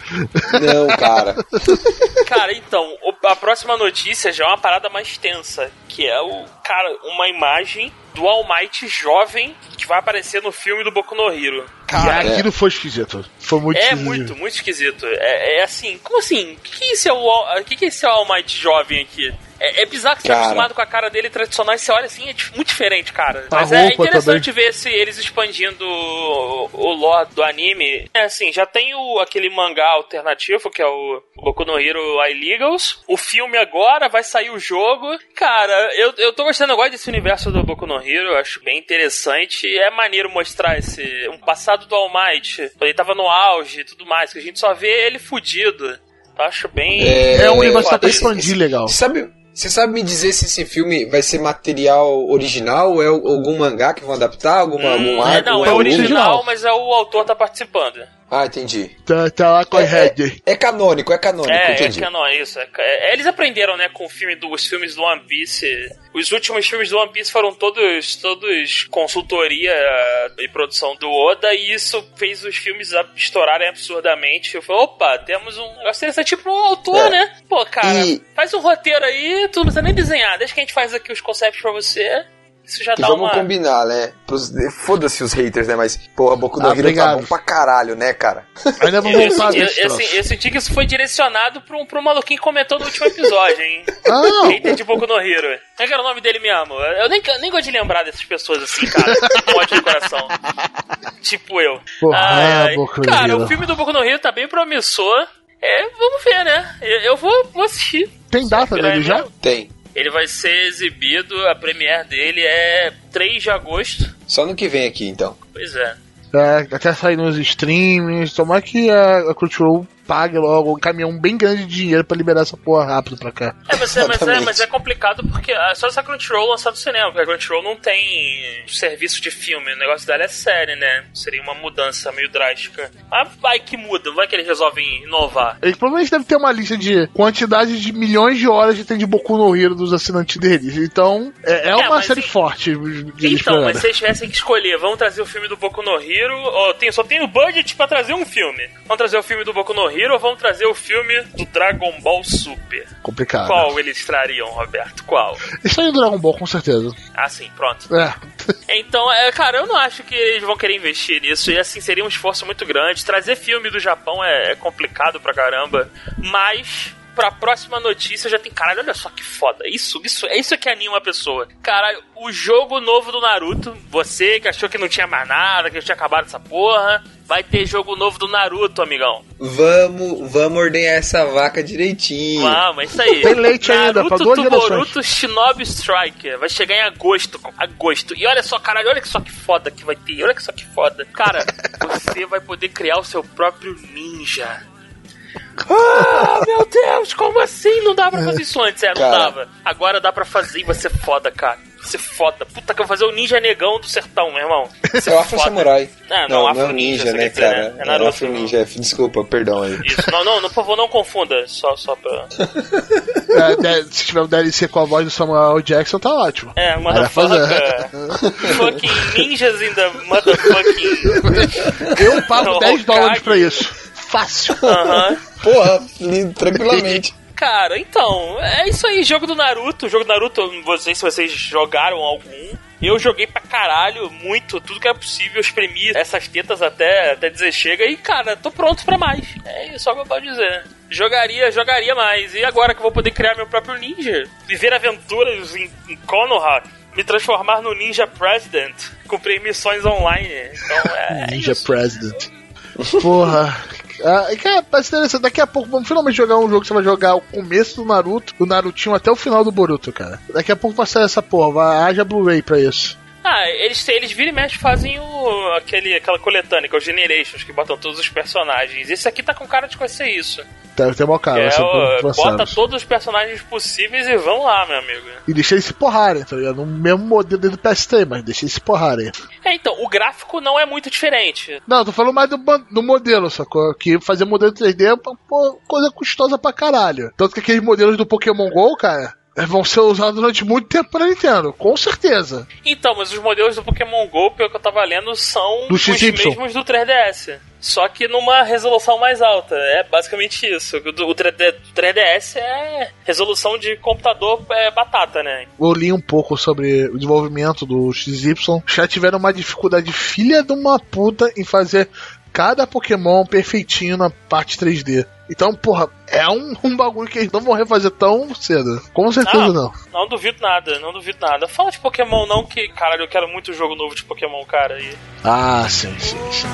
Não, cara. Cara, então, a próxima notícia já é uma parada mais tensa, que é o, cara, uma imagem do All Might jovem que vai aparecer no filme do Boku no Hero. e aquilo foi esquisito. Foi muito É esquisito. muito, muito esquisito. É, é assim, como assim? O que, que é esse All, o que, que é esse All Might jovem aqui? É, é bizarro que você tá Cara. acostumado com a cara dele tradicional e você olha assim, é dif- muito diferente, cara. A Mas é interessante ver se eles expandindo o, o lore do anime. É assim, já tem o, aquele mangá alternativo, que é o Boku no Hero Illegals. O filme agora, vai sair o jogo. Cara, eu, eu tô gostando, eu gosto desse universo do Boku no Hero, eu acho bem interessante. É maneiro mostrar esse um passado do All Might, quando ele tava no auge e tudo mais, que a gente só vê ele fudido. Eu acho bem. É um negócio foda. pra expandir legal. Sabe, você sabe me dizer se esse filme vai ser material original ou é algum mangá que vão adaptar? Alguma, algum Hum, é, arco? não, é algum- original, mas é o autor tá participando. Ah, entendi. Tá, tá lá com a É, Red. é canônico, é canônico, É, é entendi. canon, é isso. É, é- eles aprenderam, né, com o filme do, os filmes do One Piece. Os últimos filmes do One Piece foram todos, todos consultoria e produção do Oda, e isso fez os filmes estourarem absurdamente. Eu falei, opa, temos um negócio interessante tipo um autor, É. né? Pô, cara, E- faz um roteiro aí, tu não precisa nem desenhar, deixa que a gente faz aqui os conceitos pra você. Isso já E dá vamos uma. combinar, né? Pros- Foda-se os haters, né? Mas, porra, Boku no Ah, Hero tá bom pra caralho, né, cara? Ainda Eu, eu, voltar eu, troço. eu, eu senti que isso foi direcionado pra um, pra um maluquinho que comentou no último episódio, hein? Ah, Hater de Boku no Hero. Como é que era o nome dele mesmo? Eu nem, nem gosto de lembrar dessas pessoas assim, cara. Com ódio no coração. Tipo eu. Porra, Ai, ai. Boku no Cara, Hero. o filme do Boku no Hero tá bem promissor. É, vamos ver, né? Eu, eu vou, vou assistir. tem data dele já? Tem. Ele vai ser exibido, a premiere dele é 3 de agosto. Só no que vem aqui, então. Pois é. É, até sair nos streams. Tomara que a, a Crunchyroll pague logo um caminhão bem grande de dinheiro pra liberar essa porra rápido pra cá. É, mas é, mas, é, mas é complicado porque é só se a Crunchyroll lançar no cinema, porque a Crunchyroll não tem serviço de filme, o negócio dela é série, né? Seria uma mudança meio drástica. Mas vai que muda, vai que eles resolvem inovar. Eles provavelmente devem ter uma lista de quantidade de milhões de horas de tem de Boku no Hero dos assinantes deles. Então, é, é uma mas série forte Então, mas se eles tivessem que escolher, vamos trazer o filme do Boku no Hero, ou tem, só tem o budget pra trazer um filme. Vamos trazer o filme do Boku no Hero ou vamos trazer o filme do Dragon Ball Super? Complicado. Qual eles trariam, Roberto? Qual? Isso aí é Dragon Ball, com certeza. Ah, sim, pronto. É. Então, é, cara, eu não acho que eles vão querer investir nisso. E assim, seria um esforço muito grande. Trazer filme do Japão é, é complicado pra caramba. Mas. Pra próxima notícia já tem. Caralho, olha só que foda. Isso, isso, é isso que anima a pessoa. Caralho, o jogo novo do Naruto. Você que achou que não tinha mais nada, que tinha acabado essa porra. Vai ter jogo novo do Naruto, amigão. Vamos, vamos ordenhar essa vaca direitinho. Vamos, é isso aí. Tem leite ainda, Naruto pra duas Tuboruto. Shinobi Striker. Vai chegar em agosto. Agosto. E olha só, caralho, olha que só que foda que vai ter. Olha que só que foda. Cara, você vai poder criar o seu próprio ninja. Ah, meu Deus, como assim? Não dá pra fazer isso antes, é, não Cara. dava. Agora dá pra fazer e vai ser foda, cara. Vai ser foda. Puta que eu vou fazer o ninja negão do sertão, meu irmão. Ser É o Afro foda. Samurai. Ah, não, não, não Afro é o Ninja, ninja, você né, dizer, cara? né? É Naruto, Afro não. Ninja. Desculpa, perdão aí. Isso, não, não, não, por favor, não confunda. Só, só pra. É, de- se tiver um DLC com a voz do Samuel Jackson, tá ótimo. É, Vai fazer. motherfucker. fucking ninjas in the motherfucking. Eu pago Não, 10 dólares pra isso. Fácil. Aham. Porra, li- tranquilamente. Cara, então, é isso aí, jogo do Naruto. Jogo do Naruto, não sei se vocês jogaram algum. Eu joguei pra caralho, muito, tudo que é possível, espremi essas tetas até, até dizer chega e, cara, tô pronto pra mais. É só o que eu posso dizer. Jogaria, jogaria mais. E agora que eu vou poder criar meu próprio ninja, viver aventuras em, em Konoha, me transformar no Ninja President, cumprir missões online. Então é. Ninja isso. President. Porra. Ah, cara, parece interessante. Daqui a pouco vamos finalmente jogar um jogo que você vai jogar o começo do Naruto, do Narutinho até o final do Boruto, cara. Daqui a pouco vai sair essa porra, vai, haja Blu-ray pra isso. Ah, eles, eles viram e mexe fazem o, aquele, aquela coletânea, que é o Generations, que botam todos os personagens. Esse aqui tá com cara de conhecer isso. Deve ter mó cara, vai é, ser o- bota todos os personagens possíveis e vão lá, meu amigo. E deixa eles se porrarem, tá ligado? No mesmo modelo do PS3, mas deixa eles se porrarem. É, então, o gráfico não é muito diferente. Não, eu tô falando mais do, do modelo, sacou? Que fazer modelo 3D é uma coisa custosa pra caralho. Tanto que aqueles modelos do Pokémon GO, cara, vão ser usados durante muito tempo pra Nintendo, com certeza. Então, mas os modelos do Pokémon GO, pelo que eu tava lendo, são Do os XY. mesmos do 3DS. Só que numa resolução mais alta. É basicamente isso. O do- o 3D 3DS é resolução de computador é batata, né? Eu li um pouco sobre o desenvolvimento do XY. Já tiveram uma dificuldade filha de uma puta em fazer cada Pokémon perfeitinho na parte 3D. Então, porra, é um, um bagulho que eles não vão refazer tão cedo. Com certeza Ah. não. Não duvido nada, não duvido nada. Fala de Pokémon não, que, caralho, eu quero muito jogo novo de Pokémon, cara. E... Ah, sim, sim, sim.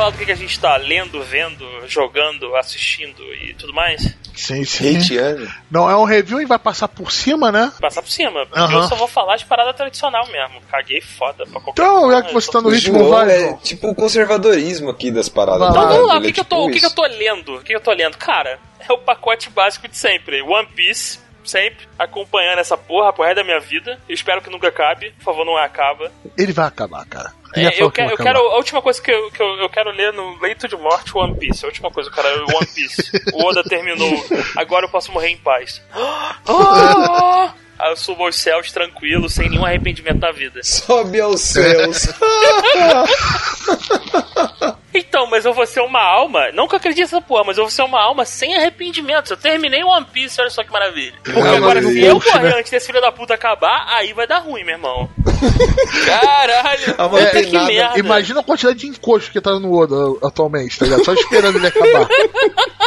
Falar do que a gente tá lendo, vendo, jogando, assistindo e tudo mais? Sim, sim. Hateando. Não é um review e vai passar por cima, né? Passar por cima. Eu só vou falar de parada tradicional mesmo. Caguei foda pra qualquer Então, coisa. já que você tá no O ritmo, João vai, é tipo o conservadorismo aqui das paradas. Vai Então vamos lá, o que, é que, eu tô, tipo o que, que eu tô lendo? O que, que eu tô lendo? Cara, é o pacote básico de sempre. One Piece, sempre, acompanhando essa porra pro resto da minha vida. Eu espero que nunca acabe. Por favor, não acaba. Ele vai acabar, cara. É, eu, que eu quero. A última coisa que, eu, que eu, eu quero ler no leito de morte One Piece. A última coisa, cara, é One Piece. o Oda terminou. Agora eu posso morrer em paz. Ah! Aí eu subo aos céus tranquilo, sem nenhum arrependimento da vida. Sobe aos céus. Então, mas eu vou ser uma alma. Não que eu acredite nessa porra, mas eu vou ser uma alma sem arrependimento. Eu terminei One Piece, olha só que maravilha. Porque É, agora, se eu morrer né? antes desse filho da puta acabar, aí vai dar ruim, meu irmão. Caralho, Ah, que nada. merda. Imagina a quantidade de encosto que tá no Oda atualmente, tá ligado? Só esperando ele acabar.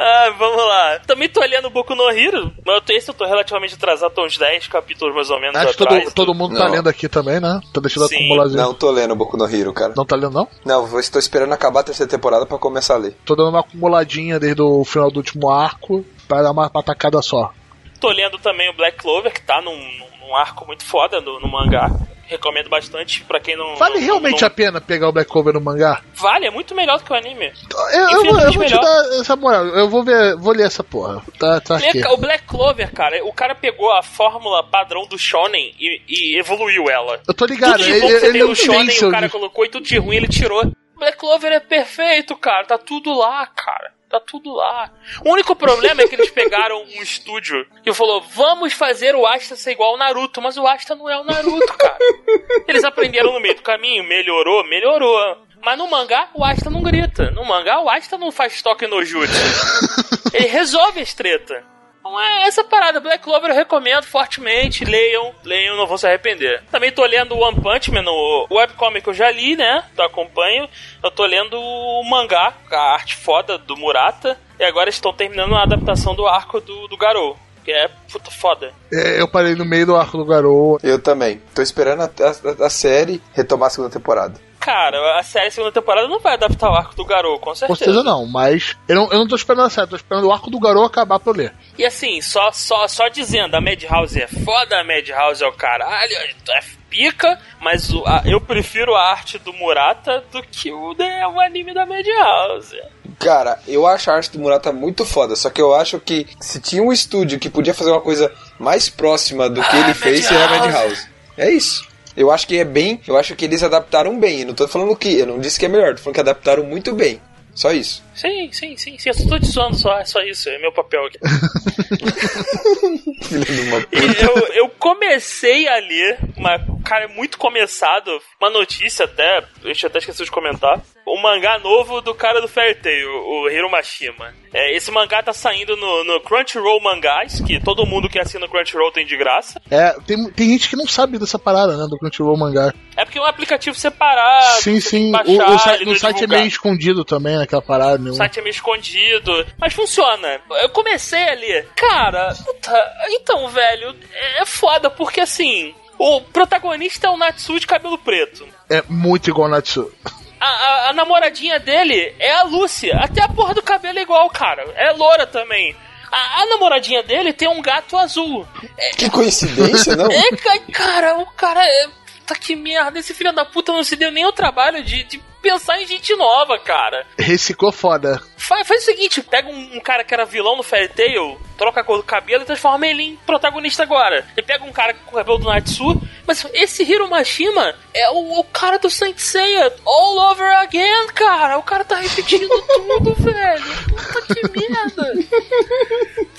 Ah, vamos lá. Também tô olhando o Boku no Hero, mas eu tô, esse eu tô relativamente atrasado, tô uns 10 capítulos mais ou menos Acho que atrás. todo, todo mundo tá Não. lendo aqui também, né? Tá deixando Sim. acumularzinho. Não tô lendo Boku no Hero, cara. Não tá lendo, não? Não, eu estou esperando acabar a terceira temporada pra começar a ler. Tô dando uma acumuladinha desde o final do último arco pra dar uma patacada só. Tô lendo também o Black Clover, que tá num, num- num arco muito foda no, no mangá. Recomendo bastante pra quem não. Vale não- realmente não- a pena pegar o Black Cover no mangá? Vale, é muito melhor do que o anime. Eu, eu vou, eu vou te dar essa moral. Eu vou ver, vou ler essa porra. Tá, tá aqui. O Black Clover, cara, o cara pegou a fórmula padrão do Shonen e, e evoluiu ela. Eu tô ligado, tudo de ele, bom ele tem não tem Shonen, o cara colocou e tudo de ruim ele tirou. Black Clover é perfeito, cara. Tá tudo lá, cara. Tá tudo lá. O único problema é que eles pegaram um estúdio que falou: vamos fazer o Asta ser igual ao Naruto, mas o Asta não é o Naruto, cara. Eles aprenderam no meio do caminho, melhorou, melhorou. Mas no mangá, o Asta não grita. No mangá, o Asta não faz toque no jutsu. Ele resolve as treta. Então é essa parada. Black Clover eu recomendo fortemente. Leiam, leiam, não vão se arrepender. Também tô lendo o One Punch Man, o webcomic eu já li, né? Eu acompanho. Eu tô lendo o mangá, a arte foda do Murata. E agora estão terminando a adaptação do arco do, do Garou. Que é puta foda. É, Eu parei no meio do arco do Garou. Eu também. Tô esperando a, a- a série retomar a segunda temporada. Cara, a série segunda temporada não vai adaptar o arco do Garou, com Com certeza. certeza não, mas eu não, eu não tô esperando a série, tô esperando o arco do Garou acabar pra eu ler. E assim, só, só, só dizendo, a Madhouse é foda, a Madhouse é o caralho, é pica, mas o- a- eu prefiro a arte do Murata do que o, né, o anime da Madhouse. Cara, eu acho a arte do Murata muito foda, só que eu acho que se tinha um estúdio que podia fazer uma coisa mais próxima do que Ah, ele fez, seria a Madhouse. Madhouse. É isso. Eu acho que é bem. Eu acho que eles adaptaram bem. Eu não tô falando que. Eu não disse que é melhor, tô falando que adaptaram muito bem. Só isso. Sim, sim, sim, sim, eu só tô te zoando só, é só isso, é meu papel aqui. Eu, eu comecei a ler, uma, cara, é muito começado, uma notícia até, eu até esquecido de comentar, um mangá novo do cara do Fairy Tail, o Hiro Mashima. É, esse mangá tá saindo no, no Crunchyroll Mangás, que todo mundo que assina o Crunchyroll tem de graça. É, tem, tem gente que não sabe dessa parada, né, do Crunchyroll Mangá. É porque é um aplicativo separado, sim, sim, que o, baixar, o, site, não site é meio escondido também, naquela parada. né? O site é meio escondido, mas funciona. Eu comecei a ler. Cara, puta, então, velho, é foda, porque assim, o protagonista é o Natsu de cabelo preto. É muito igual ao Natsu. A, a- a namoradinha dele é a Lúcia. Até a porra do cabelo é igual, cara. É loura também. A, a namoradinha dele tem um gato azul. Que coincidência, não? É, ca- cara, o cara é. Puta que merda. Esse filho da puta não se deu nem o trabalho de, de pensar em gente nova, cara. Reciclou foda. Faz, faz o seguinte, pega um, um cara que era vilão no Fairy Tail, troca a cor do cabelo e transforma ele em protagonista agora. E pega um cara com o cabelo do Natsu, mas esse Hiro Mashima é o, o cara do Saint Seiya all over again, cara. O cara tá repetindo tudo, velho. Puta que merda.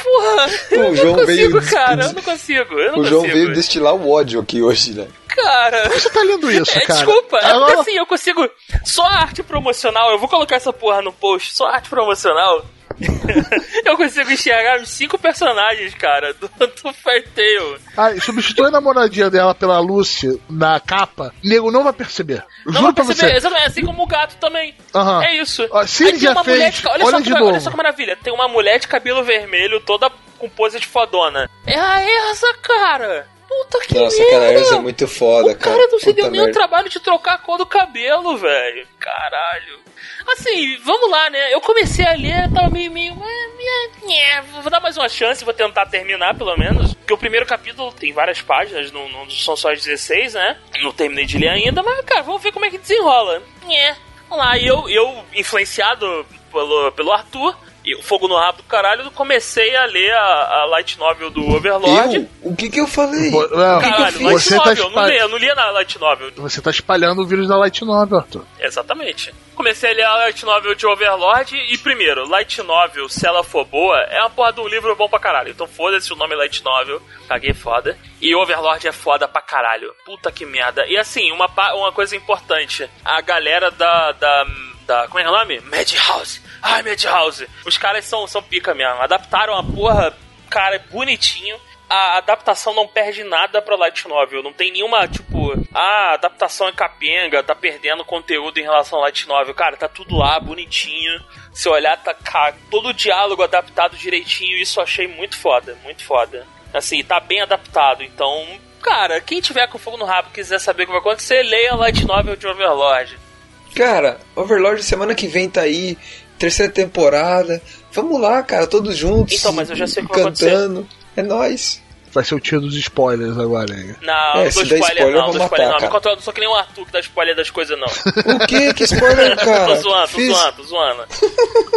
Porra, eu O João não veio consigo, des- cara. Eu não consigo, eu não O João consigo. veio destilar o ódio aqui hoje, né? Cara... Você tá lendo isso, É, cara? desculpa, é porque assim, eu consigo. Só a arte promocional, eu vou colocar essa porra no post, só a arte promocional. eu consigo enxergar cinco personagens, cara, do, do Fairy Tail. Ah, substitui a namoradinha dela pela Lucy na capa, nego não vai perceber. Não Juro vai pra perceber, exatamente, assim como o gato também. Aham. É isso. Ó, se Aí ele já uma fez, de, olha, olha só de que, olha só que maravilha, tem uma mulher de cabelo vermelho, toda com pose de fodona. É a Erza, cara! Puta que Nossa, merda! aquela Erza é muito foda, O cara não se deu nem o trabalho de trocar a cor do cabelo, velho. Caralho. Assim, vamos lá, né? Eu comecei a ler, tava meio, meio. eh, Vou dar mais uma chance, vou tentar terminar pelo menos. Porque o primeiro capítulo tem várias páginas, não, não são só as 16, né? Não terminei de ler ainda, mas, cara, vamos ver como é que desenrola. É. Vamos lá, e eu, eu influenciado pelo, pelo Arthur. E o Fogo no Rabo do Caralho, eu comecei a ler a, a light novel do Overlord. Eu? O que que eu falei? Pô, não, Caralho, você light tá novel, eu não espalhando. lia, eu não lia na light novel. Você tá espalhando o vírus da Light Novel, Arthur. Exatamente. Comecei a ler a light novel de Overlord e, primeiro, light novel, se ela for boa, é uma porra de um livro bom pra caralho. Então foda-se o nome light novel, caguei foda. E Overlord é foda pra caralho. Puta que merda. E assim, uma, uma coisa importante, a galera da... da da, como é é o nome? Madhouse. Ai, Madhouse. Os caras são, são pica mesmo. Adaptaram a porra, cara, é bonitinho. A adaptação não perde nada pra Light Novel. Não tem nenhuma, tipo, ah, a adaptação é capenga, tá perdendo conteúdo em relação ao Light Novel. Cara, tá tudo lá, bonitinho. Se olhar, tá cara, todo o diálogo adaptado direitinho. Isso eu achei muito foda, muito foda. Assim, tá bem adaptado. Então, cara, quem tiver com fogo no rabo e quiser saber o que vai acontecer, leia a Light Novel de Overlord. Cara, Overlord semana que vem tá aí, terceira temporada. Vamos lá, cara, todos juntos. Então, mas eu já sei o que vai cantando. É nóis. Vai ser o tiro dos spoilers agora, hein? Não, É, não dou spoiler, spoiler, não, vou dou spoiler matar, não. Me cara. controla, não sou que nem o Arthur que dá spoiler das coisas, não. O que? Que spoiler, cara? tô zoando, tô Fiz- zoando, tô zoando.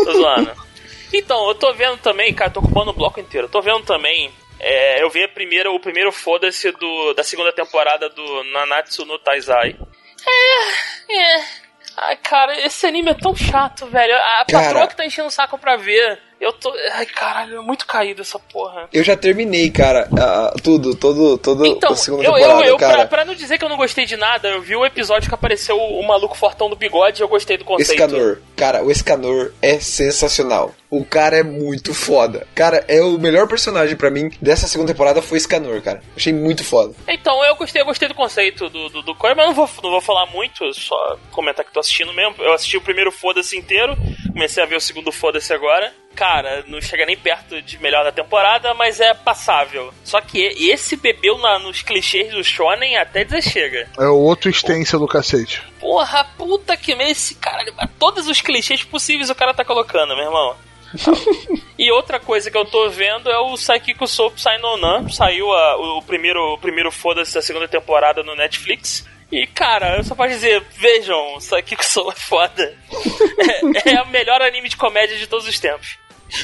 Tô zoando. Então, eu tô vendo também, cara, tô ocupando o bloco inteiro. Eu tô vendo também. é, eu vi a primeira, o primeiro foda-se do- da segunda temporada do Nanatsu no Taizai. É, é. Ai, cara, esse anime é tão chato, velho. A Cara. patroa que tá enchendo o saco pra ver. Eu tô. Ai, caralho, é muito caído essa porra. Eu já terminei, cara, ah, tudo, todo, todo Então, a segunda eu, temporada, eu, eu cara. pra, pra não dizer que eu não gostei de nada, eu vi o episódio que apareceu o, o maluco fortão do bigode e eu gostei do conceito. Escanor. Cara, o Escanor é sensacional. O cara é muito foda. Cara, é o melhor personagem pra mim dessa segunda temporada foi Escanor, cara. Achei muito foda. Então, eu gostei, eu gostei do conceito do, do, do coisa, mas não vou, não vou falar muito, só comentar que tô assistindo mesmo. Eu assisti o primeiro Foda-se inteiro, comecei a ver o segundo Foda-se agora. Cara, não chega nem perto de melhor da temporada, mas é passável. Só que esse bebeu na- nos clichês do Shonen até dizer chega. É o outro extensa do cacete. Porra, puta que merda, esse cara, todos os clichês possíveis o cara tá colocando, meu irmão. E outra coisa que eu tô vendo é o Saikiko Soap Sainonan. Saiu a- o, o primeiro, o primeiro foda-se da segunda temporada no Netflix. E, cara, eu só posso dizer, vejam, Saikiko Soap é foda. É, é o melhor anime de comédia de todos os tempos.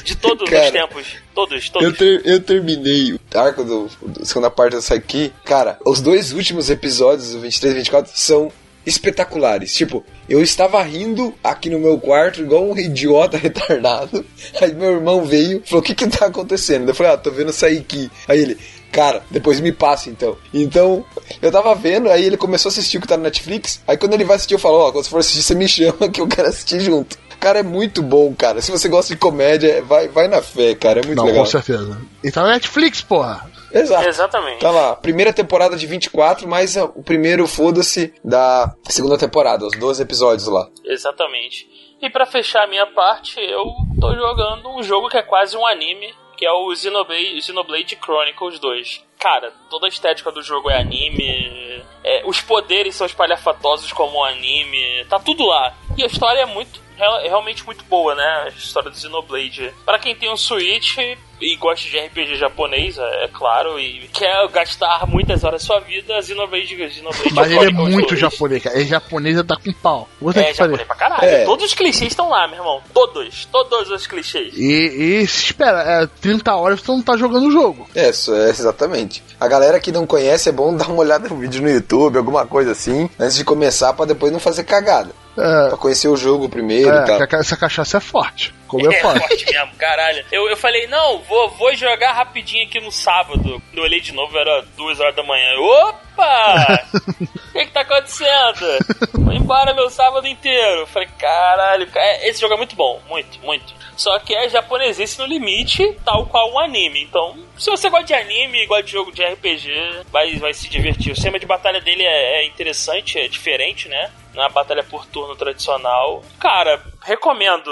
De todos Cara, os tempos. Todos, todos. Eu, ter- eu terminei o arco do, do segunda parte do Saiki. Cara, os dois últimos episódios, o 23 e 24, são espetaculares. Tipo, eu estava rindo aqui no meu quarto, igual um idiota retardado. Aí meu irmão veio e falou: O que que tá acontecendo? Eu falei: Ah, tô vendo Saiki. Aí ele. Cara, depois me passa então. Então, eu tava vendo, aí ele começou a assistir o que tá no Netflix. Aí quando ele vai assistir, eu falo: Ó, quando você for assistir, você me chama que eu quero assistir junto. Cara, é muito bom, cara. Se você gosta de comédia, vai, vai na fé, cara. É muito Não, legal. com certeza. E tá na Netflix, porra. Exato. Exatamente. Tá lá, primeira temporada de 24, mais ah, o primeiro, foda-se, da segunda temporada, os 12 episódios lá. Exatamente. E pra fechar a minha parte, eu tô jogando um jogo que é quase um anime, que é o Xenoblade, Xenoblade Chronicles 2. Cara, toda a estética do jogo é anime, é, os poderes são espalhafatosos como um anime, tá tudo lá. E a história é muito real- é realmente muito boa, né? A história do Xenoblade. Pra quem tem um Switch e gosta de RPG japonês, é, é claro, e quer gastar muitas horas da sua vida, Xenoblade, Xenoblade Mas ele é muito 2. japonês, cara. É japonês tá com pau. Ter É, japonês pra caralho. É. Todos os clichês estão lá, meu irmão. Todos. Todos os clichês. E, e se espera, é 30 horas tu não tá jogando o jogo. É, isso é exatamente. A galera que não conhece é bom dar uma olhada no vídeo no YouTube, alguma coisa assim, antes de começar, pra depois não fazer cagada. É, Pra conhecer o jogo primeiro é, e tal. essa cachaça é forte. Como é É forte. forte mesmo, caralho. Eu, eu falei, não, vou, vou jogar rapidinho aqui no sábado. Quando eu olhei de novo, era duas horas da manhã. Opa! O que, que tá acontecendo? Vou embora meu sábado inteiro. Eu falei, caralho, ca- é, esse jogo é muito bom, muito, muito. Só que é japonesice no limite, tal qual um anime. Então, se você gosta de anime, gosta de jogo de RPG, vai, vai se divertir. O sistema de batalha dele é, é interessante, é diferente, né? Uma batalha por turno tradicional. Cara, recomendo,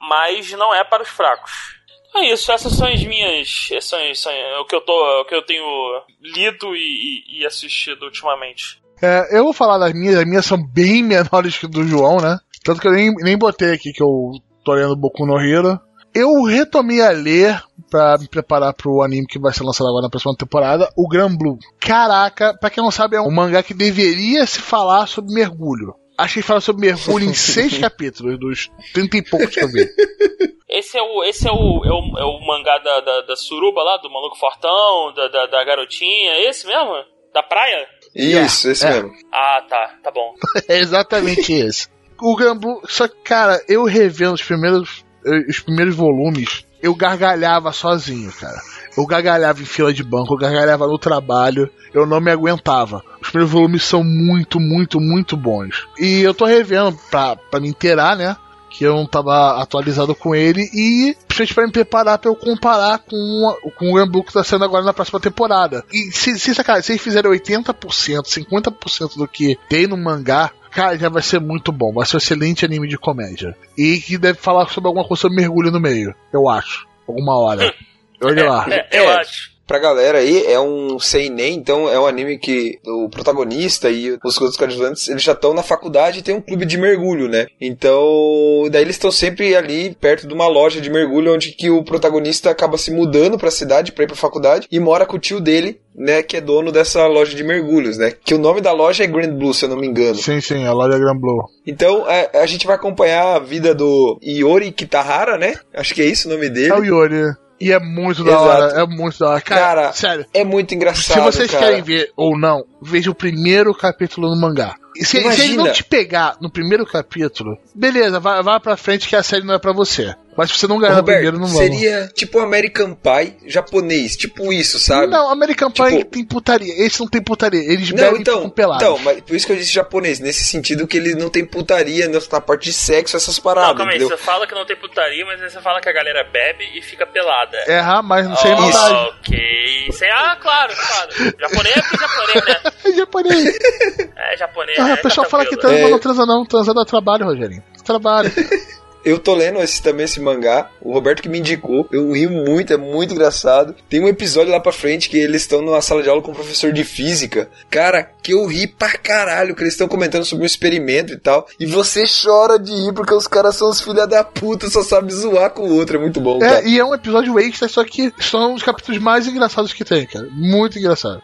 mas não é para os fracos. É isso, essas são as minhas. São, são o, que eu tô, o que eu tenho lido e, e- assistido ultimamente. É, eu vou falar das minhas, as minhas são bem menores que do João, né? Tanto que eu nem, nem botei aqui que eu tô lendo Boku no Hero. Eu retomei a ler pra me preparar pro anime que vai ser lançado agora na próxima temporada, o Gran Blue. Caraca, pra quem não sabe, é um mangá que deveria se falar sobre mergulho. Acho que ele fala sobre mergulho em seis capítulos, dos 30 e poucos que eu vi. Esse é o, esse é o, é o, é o mangá da, da, da suruba lá, do maluco fortão, da, da, da garotinha, é esse mesmo? Da praia? Isso, esse é. mesmo. Ah, tá, tá bom. É exatamente esse. O Granblue, só que, cara, eu revendo os primeiros, eh, os primeiros volumes, eu gargalhava sozinho, cara. Eu gargalhava em fila de banco, eu gargalhava no trabalho, eu não me aguentava. Os primeiros volumes são muito, muito, muito bons. E eu tô revendo pra, pra me inteirar, né? Que eu não tava atualizado com ele e principalmente pra me preparar pra eu comparar com, o- com o Granblue que tá sendo agora na próxima temporada. E se, se, cara, se eles fizerem 80%, 50% do que tem no mangá, Cara, já vai ser muito bom. Vai ser um excelente anime de comédia. E que deve falar sobre alguma coisa sobre mergulho no meio. Eu acho. Alguma hora. Olha lá. É, eu É. acho. Pra galera aí, é um seinen, então é um anime que o protagonista e os outros coadjuvantes, eles já estão na faculdade e tem um clube de mergulho, né? Então, daí eles estão sempre ali perto de uma loja de mergulho onde que o protagonista acaba se mudando pra cidade pra ir pra faculdade e mora com o tio dele, né, que é dono dessa loja de mergulhos, né? Que o nome da loja é Grand Blue, se eu não me engano. Sim, sim, a Loja Grand Blue. Então, a, a gente vai acompanhar a vida do Iori Kitahara, né? Acho que é isso o nome dele. É o Yori. E é muito da Exato. hora. É muito da hora. Cara, Cara, sério. É muito engraçado, Se vocês cara. querem ver ou não, veja o primeiro capítulo no mangá. E se, se ele não te pegar no primeiro capítulo, beleza, vai, vai pra frente que a série não é pra você. Mas se você não ganhar no Roberto, primeiro, não vai. seria tipo American Pie japonês, tipo isso, sabe? Não, American Pie Tipo- tem putaria. Esse não tem putaria. Eles Não, bebem então, com pelados. então, mas por isso que eu disse japonês, nesse sentido que ele não tem putaria na parte de sexo, essas Não, paradas, calma aí, entendeu? você fala que não tem putaria, mas aí você fala que a galera bebe e fica pelada. Errar, mas não sei Oh, maldade. ok. Sem, ah, claro, claro. Japonês é porque japonês, né? É japonês. É japonês, Ah, né? o pessoal Tá fala que transa, É. não transa não. Transa dá trabalho, Rogerinho. Trabalho. Eu tô lendo esse, também esse mangá, o Roberto que me indicou, eu ri muito, é muito engraçado. Tem um episódio lá pra frente que eles estão numa sala de aula com um professor de física. Cara, que eu ri pra caralho, que eles estão comentando sobre um experimento e tal. E você chora de rir porque os caras são os filha da puta, só sabem zoar com o outro, é muito bom, cara. É, e é um episódio extra, só que são os capítulos mais engraçados que tem, cara. Muito engraçado.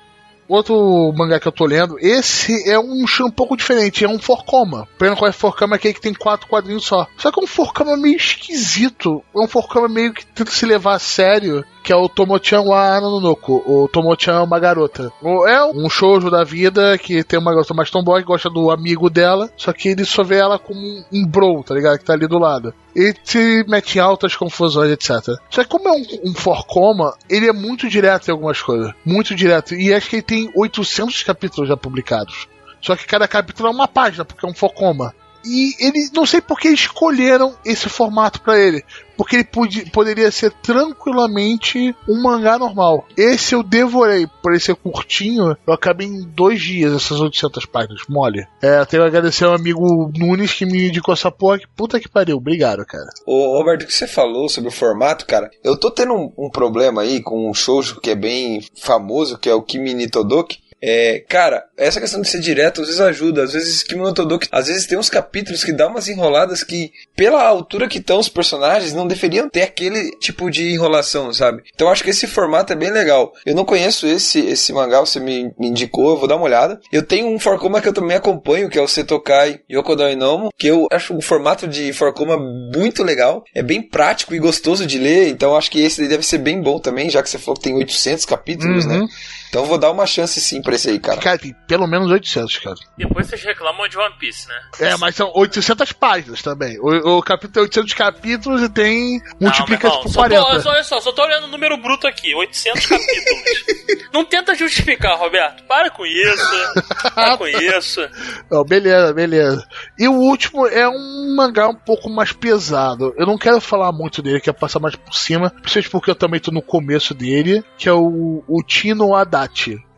Outro mangá que eu tô lendo, esse é um um pouco diferente, é um Forcoma. Pena qual é Forcoma é aquele que tem quatro quadrinhos só. Só que é um Forcoma meio esquisito. É um Forcoma meio que tenta se levar a sério, que é o Tomochan wa Ananoko. O Tomochan é uma garota. É um shoujo da vida que tem uma garota mais tomboy que gosta do amigo dela, só que ele só vê ela como um, bro, tá ligado? Que tá ali do lado. Ele se mete em altas confusões, etc. Só que como é um, um Forcoma, ele é muito direto em algumas coisas. Muito direto. E acho que ele tem 800 capítulos já publicados. Só que cada capítulo é uma página, porque é um Forcoma. E ele, não sei por que escolheram esse formato pra ele. Porque ele poderia ser tranquilamente um mangá normal. Esse eu devorei, por ele ser curtinho, eu acabei em dois dias essas 800 páginas, mole. É, tenho que agradecer ao amigo Nunes que me indicou essa porra, que puta que pariu, obrigado, cara. Ô, Roberto, o que você falou sobre o formato, cara, eu tô tendo um, um problema aí com um shoujo que é bem famoso, que é o Kimi ni Todoki. É, cara, essa questão de ser direto às vezes ajuda, às vezes Kimi no Todoki, às vezes tem uns capítulos que dá umas enroladas que, pela altura que estão os personagens, não deveriam ter aquele tipo de enrolação, sabe? Então acho que esse formato é bem legal. Eu não conheço esse esse mangá, você me, me indicou, eu vou dar uma olhada. Eu tenho um Forcoma que eu também acompanho, que é o Setokai Yokodo Inomo, que eu acho o formato de Forcoma muito legal, é bem prático e gostoso de ler, então acho que esse deve ser bem bom também, já que você falou que tem 800 capítulos, Uhum. né? Então eu vou dar uma chance sim pra esse aí, cara. Cara, tem pelo menos 800, cara. Depois vocês reclamam de One Piece, né? É, mas são 800 páginas também. O, o capítulo tem 800 capítulos e tem. multiplica Não, meu por irmão, 40. Só tô, olha só, só tô olhando o número bruto aqui, 800 capítulos. Não tenta justificar, Roberto. Para com isso. Para com isso. Não, beleza, beleza. E o último é um mangá um pouco mais pesado. Eu não quero falar muito dele, quero passar mais por cima, principalmente porque eu também tô no começo dele, que é o, o Tino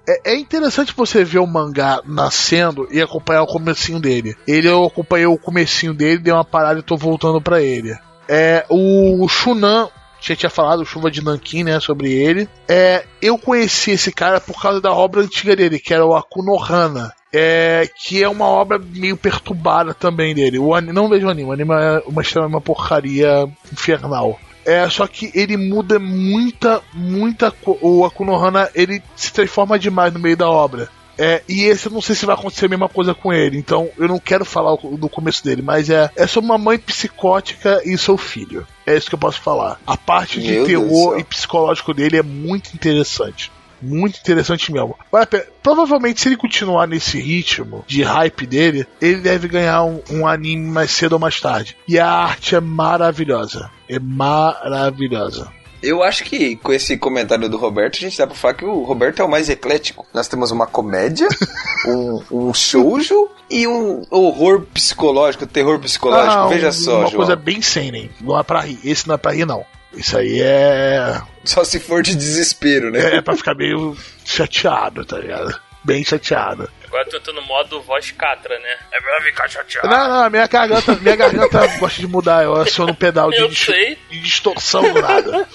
É, é interessante você ver o mangá nascendo e acompanhar o comecinho dele. Ele eu acompanhei o comecinho dele, dei uma parada e tô voltando pra ele. É o Shunan já tinha falado, Chuva de Nankin, né, sobre ele. É, eu conheci esse cara por causa da obra antiga dele, que era o Akunohana. É, que é uma obra meio perturbada também dele. O anime, não vejo o anime, o anime é uma uma porcaria infernal. É, só que ele muda muita, muita. O Akunohana ele se transforma demais no meio da obra. É, e esse eu não sei se vai acontecer a mesma coisa com ele, então eu não quero falar do começo dele, mas é, é sobre uma mãe psicótica e seu filho. É isso que eu posso falar. A parte de Meu terror e psicológico dele é muito interessante. Muito interessante mesmo. Vale. Provavelmente, se ele continuar nesse ritmo de hype dele, ele deve ganhar um, um anime mais cedo ou mais tarde. E a arte é maravilhosa. É maravilhosa. Eu acho que com esse comentário do Roberto, a gente dá pra falar que o Roberto é o mais eclético. Nós temos uma comédia, um, um shoujo e um horror psicológico, terror psicológico. Ah, Veja um- só, Uma João. coisa bem seinen. Não é pra rir. Esse não é pra rir, não. Isso aí é. Só se for de desespero, né? É pra ficar meio chateado, tá ligado? Bem chateado. Agora eu tô no modo voz catra, né? É pra ficar chateado. Não, não, minha garganta, minha garganta gosta de mudar. Eu aciono um pedal de, Eu dis- sei. de distorção do nada.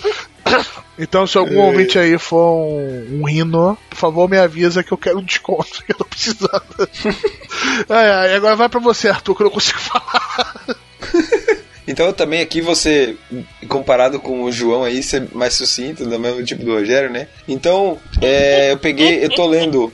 Então, se algum ouvinte aí for um, um rino, por favor me avisa que eu quero um desconto, que eu tô precisando. ai, ai, agora vai pra você, Arthur, que eu não consigo falar. Então eu também aqui você, comparado com o João aí, ser mais sucinto, do mesmo tipo do Rogério, né? Então, é, eu peguei, eu tô lendo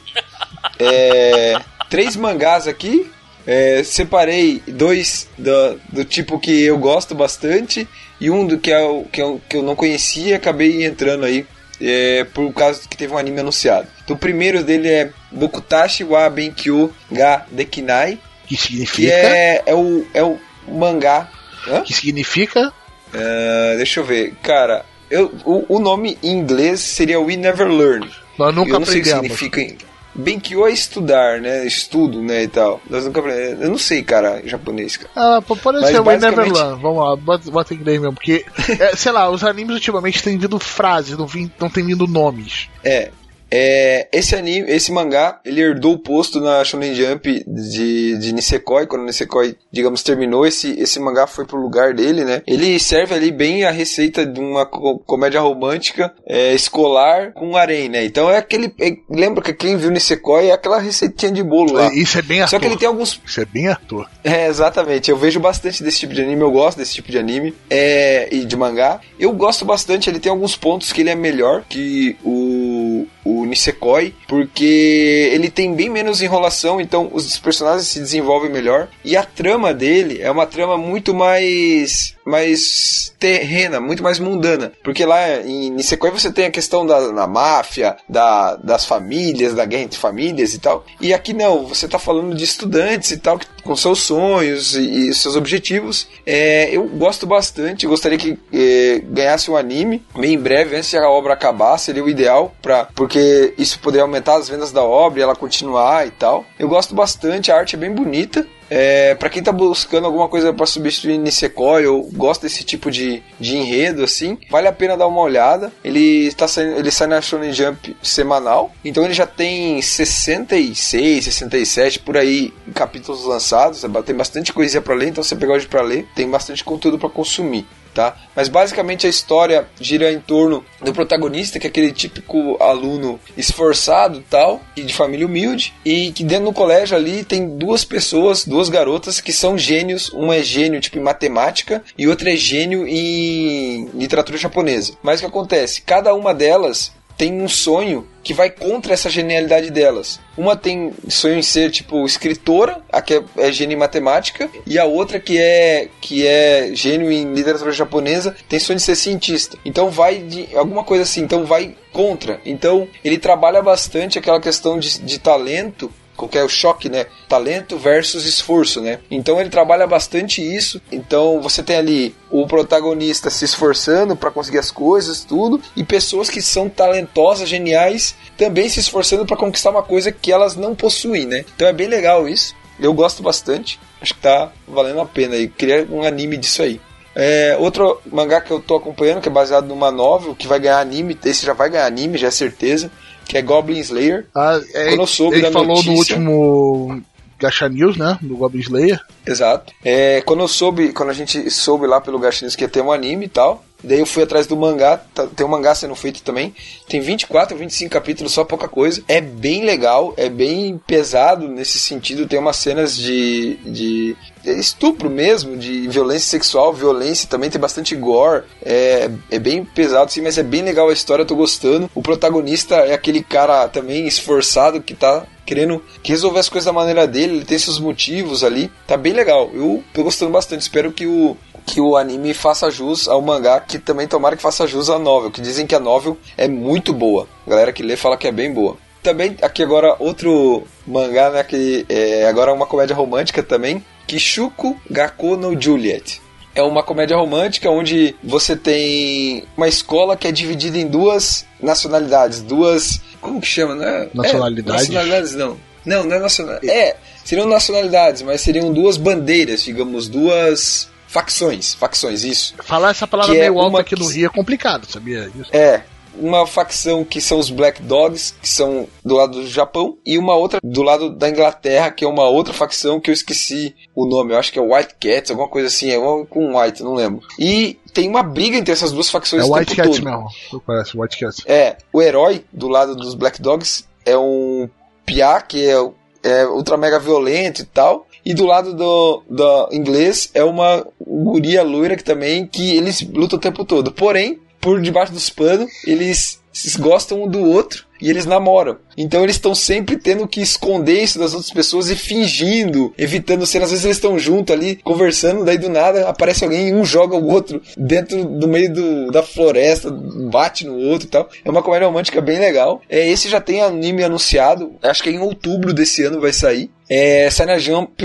é, três mangás aqui. é, separei dois do, do tipo que eu gosto bastante e um do que eu, que eu, que eu não conhecia e acabei entrando aí é, por causa que teve um anime anunciado. Então, o primeiro dele é Bokutashi wa Benkyo ga Dekinai, Que que significa? é, é, o, é o mangá. Hã? Que significa? Ah, deixa eu ver. Cara, eu, o, o nome em inglês seria We Never Learn. Nós nunca eu não sei o que aprendemos. significa. em- Benkyo é estudar, né? Estudo, né? E tal. Nós nunca aprendemos. Eu não sei, cara, em japonês, cara. Ah, pode Mas ser We Never basicamente- Learn. Vamos lá, bota, bota em inglês mesmo. Porque, é, sei lá, os animes ultimamente têm vindo frases, não, vim, não tem vindo nomes. É. É, esse anime, esse mangá, ele herdou o posto na Shonen Jump de, de Nisekoi, quando Nisekoi, digamos, terminou, esse, esse mangá foi pro lugar dele, né? Ele serve ali bem a receita de uma co- comédia romântica é, escolar com harém, né? Então é aquele... é- lembra que quem viu Nisekoi é aquela receitinha de bolo lá. Isso é bem Arthur. Só que ele tem alguns Isso é bem Arthur. é, exatamente. Eu vejo bastante desse tipo de anime, eu gosto desse tipo de anime é, e de mangá. Eu gosto bastante, ele tem alguns pontos que ele é melhor que o, o Nisekoi, porque ele tem bem menos enrolação, então os personagens se desenvolvem melhor. E a trama dele é uma trama muito mais mais terrena, muito mais mundana. Porque lá em Nisekoi você tem a questão da, da máfia, da, das famílias, da guerra entre famílias e tal. E aqui não, você tá falando de estudantes e tal, com seus sonhos e, e seus objetivos. É, eu gosto bastante, gostaria que é, ganhasse um anime bem em breve, antes de a obra acabar, seria o ideal, pra, porque isso poderia aumentar as vendas da obra e ela continuar e tal. Eu gosto bastante, a arte é bem bonita. É, para quem tá buscando alguma coisa para substituir Nisekoi ou gosta desse tipo de, de enredo assim, vale a pena dar uma olhada. Ele está saindo, ele sai na Shonen Jump semanal, então ele já tem 66, 67 por aí capítulos lançados, tem bastante coisinha para ler, então você pegar hoje para ler, tem bastante conteúdo para consumir. Tá? Mas basicamente a história gira em torno do protagonista, que é aquele típico aluno esforçado tal, e de família humilde, e que dentro do colégio ali tem duas pessoas, duas garotas que são gênios, uma é gênio tipo em matemática e outra é gênio em literatura japonesa. Mas o que acontece? Cada uma delas tem um sonho que vai contra essa genialidade delas. Uma tem sonho em ser tipo escritora, a que é, é gênio em matemática, e a outra que é que é gênio em literatura japonesa tem sonho de ser cientista. Então vai de alguma coisa assim, então vai contra. Então ele trabalha bastante aquela questão de, de talento qualquer choque, né? Talento versus esforço, né? Então ele trabalha bastante isso. Então você tem ali o protagonista se esforçando para conseguir as coisas, tudo, e pessoas que são talentosas, geniais, também se esforçando para conquistar uma coisa que elas não possuem, né? Então é bem legal isso. Eu gosto bastante. Acho que tá valendo a pena aí. Queria um anime disso aí. É, outro mangá que eu tô acompanhando, que é baseado numa novel, que vai ganhar anime, esse já vai ganhar anime, já é certeza, que é Goblin Slayer. Ah, é, soube ele falou no notícia- último Gacha News, né? Do Goblin Slayer. Exato. É, quando eu soube, quando a gente soube lá pelo Gashinis que ia ter um anime e tal, daí eu fui atrás do mangá, tá- tem um mangá sendo feito também. Tem 24, 25 capítulos, só pouca coisa. É bem legal, é bem pesado nesse sentido, tem umas cenas de, de estupro mesmo, de violência sexual, violência também, tem bastante gore. É, é bem pesado sim, mas é bem legal a história, eu tô gostando. O protagonista é aquele cara também esforçado que tá querendo resolver as coisas da maneira dele, ele tem seus motivos ali, tá bem legal. Eu tô gostando bastante, espero que o que o anime faça jus ao mangá, que também tomara que faça jus à novel, que dizem que a novel é muito boa. A galera que lê fala que é bem boa. Também aqui agora outro mangá, né, que é agora uma comédia romântica também, Kishuko Gakko no Juliet. É uma comédia romântica onde você tem uma escola que é dividida em duas nacionalidades, duas. Como que chama, né? Nacionalidades? É, nacionalidades não. Não, não é nacional. É, seriam nacionalidades, mas seriam duas bandeiras, digamos, duas facções. Facções, isso. Falar essa palavra é meio alta uma aqui no Rio é complicado, sabia disso? É. Uma facção que são os Black Dogs, que são do lado do Japão, e uma outra do lado da Inglaterra, que é uma outra facção que eu esqueci o nome, eu acho que é White Cats, alguma coisa assim, é com White, não lembro. E tem uma briga entre essas duas facções É o White Cat todo. mesmo. Parece White Cat. É, o herói do lado dos Black Dogs é um piá que é, é ultra mega violento e tal. E do lado do, do inglês é uma guria loira que também que eles lutam o tempo todo. Porém, por debaixo dos panos, eles gostam um do outro e eles namoram. Então eles estão sempre tendo que esconder isso das outras pessoas e fingindo, evitando ser. Às vezes eles estão juntos ali, conversando, daí do nada aparece alguém e um joga o outro dentro do meio do, da floresta, bate no outro e tal. É uma comédia romântica bem legal. É, esse já tem anime anunciado, acho que em outubro desse ano vai sair. É, sai na Jump,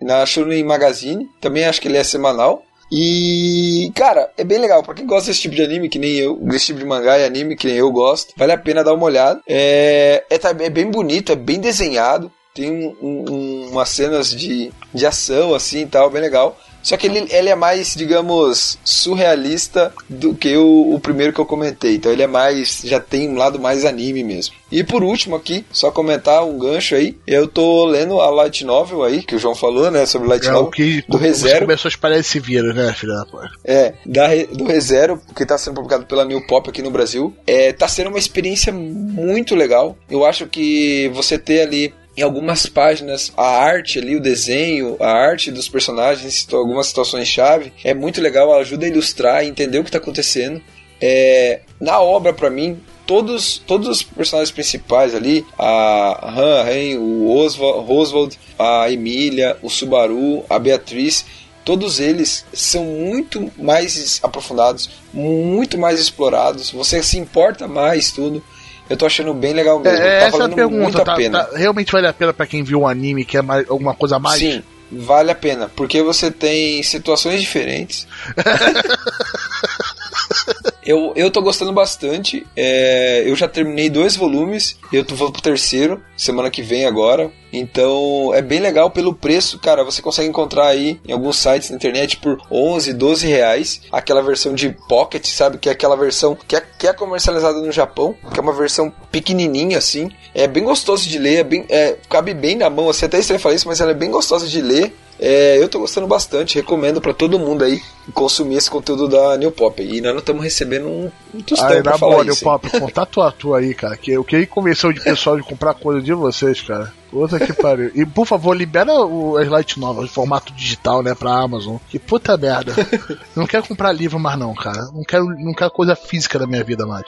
na Shonen Magazine, também acho que ele é semanal. E, cara, é bem legal. Pra quem gosta desse tipo de anime, que nem eu, desse tipo de mangá e anime, que nem eu gosto, vale a pena dar uma olhada. É, é, tá- é bem bonito, é bem desenhado. Tem um- um- umas cenas de, de ação, assim e tal, bem legal. Só que ele, ele é mais, digamos, surrealista do que o, o primeiro que eu comentei. Então ele é mais. já tem um lado mais anime mesmo. E por último aqui, só comentar um gancho aí. Eu tô lendo a Light Novel aí, que o João falou, né? Sobre Light É Novel. o que do ReZero. começou a espalhar esse vírus, né, filha da porra? É, da, do ReZero, que tá sendo publicado pela New Pop aqui no Brasil. É, tá sendo uma experiência muito legal. Eu acho que você ter ali em algumas páginas a arte ali, o desenho, a arte dos personagens, algumas situações chave, é muito legal, ajuda a ilustrar entender o que tá acontecendo. É, na obra, pra mim, todos, todos os personagens principais ali, a Han, Ren, o Oswald, Oswald, a Emília, o Subaru, a Beatriz, todos eles são muito mais aprofundados, muito mais explorados. Você se importa mais tudo. Eu tô achando bem legal mesmo. É, tá essa é a pergunta. a Tá, pena. tá- realmente vale a pena pra quem viu o anime, que é mais, alguma coisa a mais? Sim, vale a pena, porque você tem situações diferentes. eu, eu tô gostando bastante. é, eu já terminei dois volumes. Eu tô, vou pro terceiro, semana que vem agora. Então é bem legal pelo preço, cara. Você consegue encontrar aí em alguns sites na internet por 11, 12 reais. Aquela versão de pocket, sabe? Que é aquela versão que é, que é comercializada no Japão. Que é uma versão pequenininha assim. É bem gostoso de ler. É bem, é, cabe bem na mão. Assim, até estranho falar isso, mas ela é bem gostosa de ler. É, eu tô gostando bastante, recomendo pra todo mundo aí consumir esse conteúdo da New Pop. E nós não estamos recebendo um, um tostão Aí, pra na falar boa, New isso. hein? Pop, contato a tua aí, cara. Que eu queria convencer de pessoal de comprar coisa de vocês, cara. Puta que pariu. E por favor, libera o, as Light Novas em formato digital, né, pra Amazon. Que puta merda. Não quero comprar livro mais, não, cara. Não quero, não quero coisa física da minha vida mais.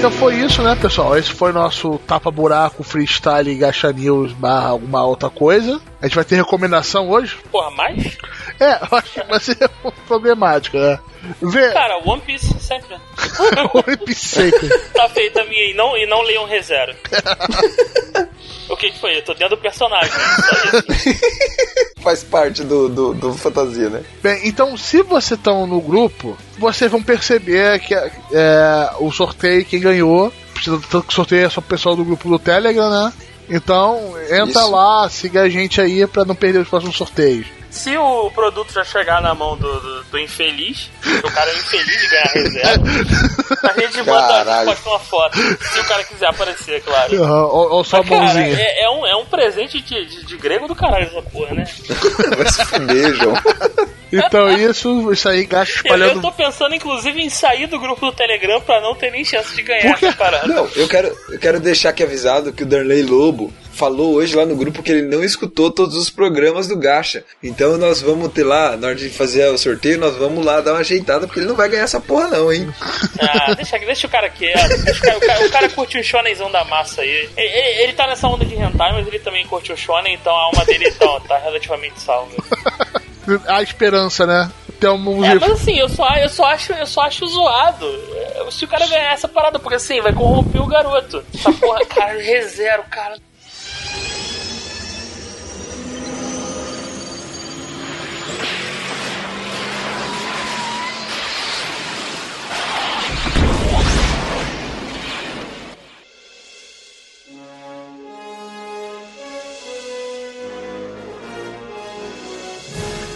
Então foi isso, né, pessoal? Esse foi nosso tapa-buraco, freestyle, gacha news, barra alguma outra coisa. A gente vai ter recomendação hoje? Porra, mais? É, eu acho que vai ser problemático, né? Vê, Cara, One Piece sempre. o Epicenter. Tá feita a minha e não, e não leiam ReZero. o que, que foi? Eu tô dentro do personagem. Faz parte do, do, do fantasia, né? Bem, então se vocês estão no grupo, vocês vão perceber que é, o sorteio, quem ganhou, precisa tanto que sorteio é só o pessoal do grupo do Telegram, né? Então, entra Isso. lá, siga a gente aí pra não perder os próximos sorteios. Se o produto já chegar na mão do, do, do infeliz, que o cara é infeliz de ganhar reserva, a gente manda Caralho. posta uma foto. Se o cara quiser aparecer, claro. Aham, Ou, ou só a Mas, cara, mãozinha. é, é um, é um presente de, de, de grego do caralho essa porra, né? Vai se fuder, João. Então isso, isso aí gasta Eu, eu espalhando. tô pensando, inclusive, em sair do grupo do Telegram pra não ter nem chance de ganhar essa parada. Não, eu quero, eu quero deixar aqui avisado que o Darley Lobo falou hoje lá no grupo que ele não escutou todos os programas do Gacha. Então nós vamos ter lá, na hora de fazer o sorteio, nós vamos lá dar uma ajeitada, porque ele não vai ganhar essa porra não, hein? Ah, deixa, deixa o cara quieto. Deixa o, cara, o, cara, o cara curte o shonenzão da massa aí. Ele, ele, ele tá nessa onda de hentai, mas ele também curte o shonen, então a alma dele tá, tá relativamente salva. A esperança, né? Tem um É, mas assim, eu só, eu só acho, eu só acho zoado. é, Se o cara ganhar essa parada, porque assim, vai corromper o garoto. Essa porra, cara, rezero, cara.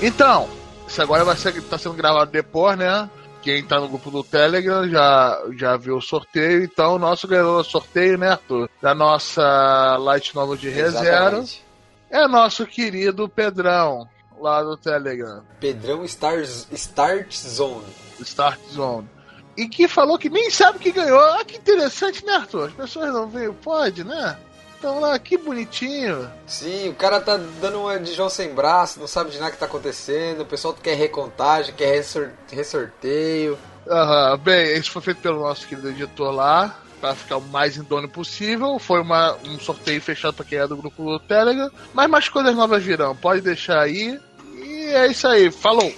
Então, isso agora vai ser, tá sendo gravado depois, né? Quem tá no grupo do Telegram já, já viu o sorteio. Então, o nosso ganhador do sorteio, né, Arthur? Da nossa Light Novel de Exatamente. é nosso querido Pedrão, lá do Telegram, Pedrão Stars, Start Zone. Start Zone. E que falou que nem sabe que ganhou. Ah, que interessante, né, Arthur? As pessoas não veem o pod, né? Então lá, que bonitinho. Sim, o cara tá dando uma de João sem braço, não sabe de nada que tá acontecendo, o pessoal quer recontagem, quer ressor- ressorteio. Aham, bem, isso foi feito pelo nosso querido editor lá, para ficar o mais indônio possível. Foi uma, um sorteio fechado para quem é do grupo do Telegram. Mas mais coisas novas virão, pode deixar aí. E é isso aí, falou!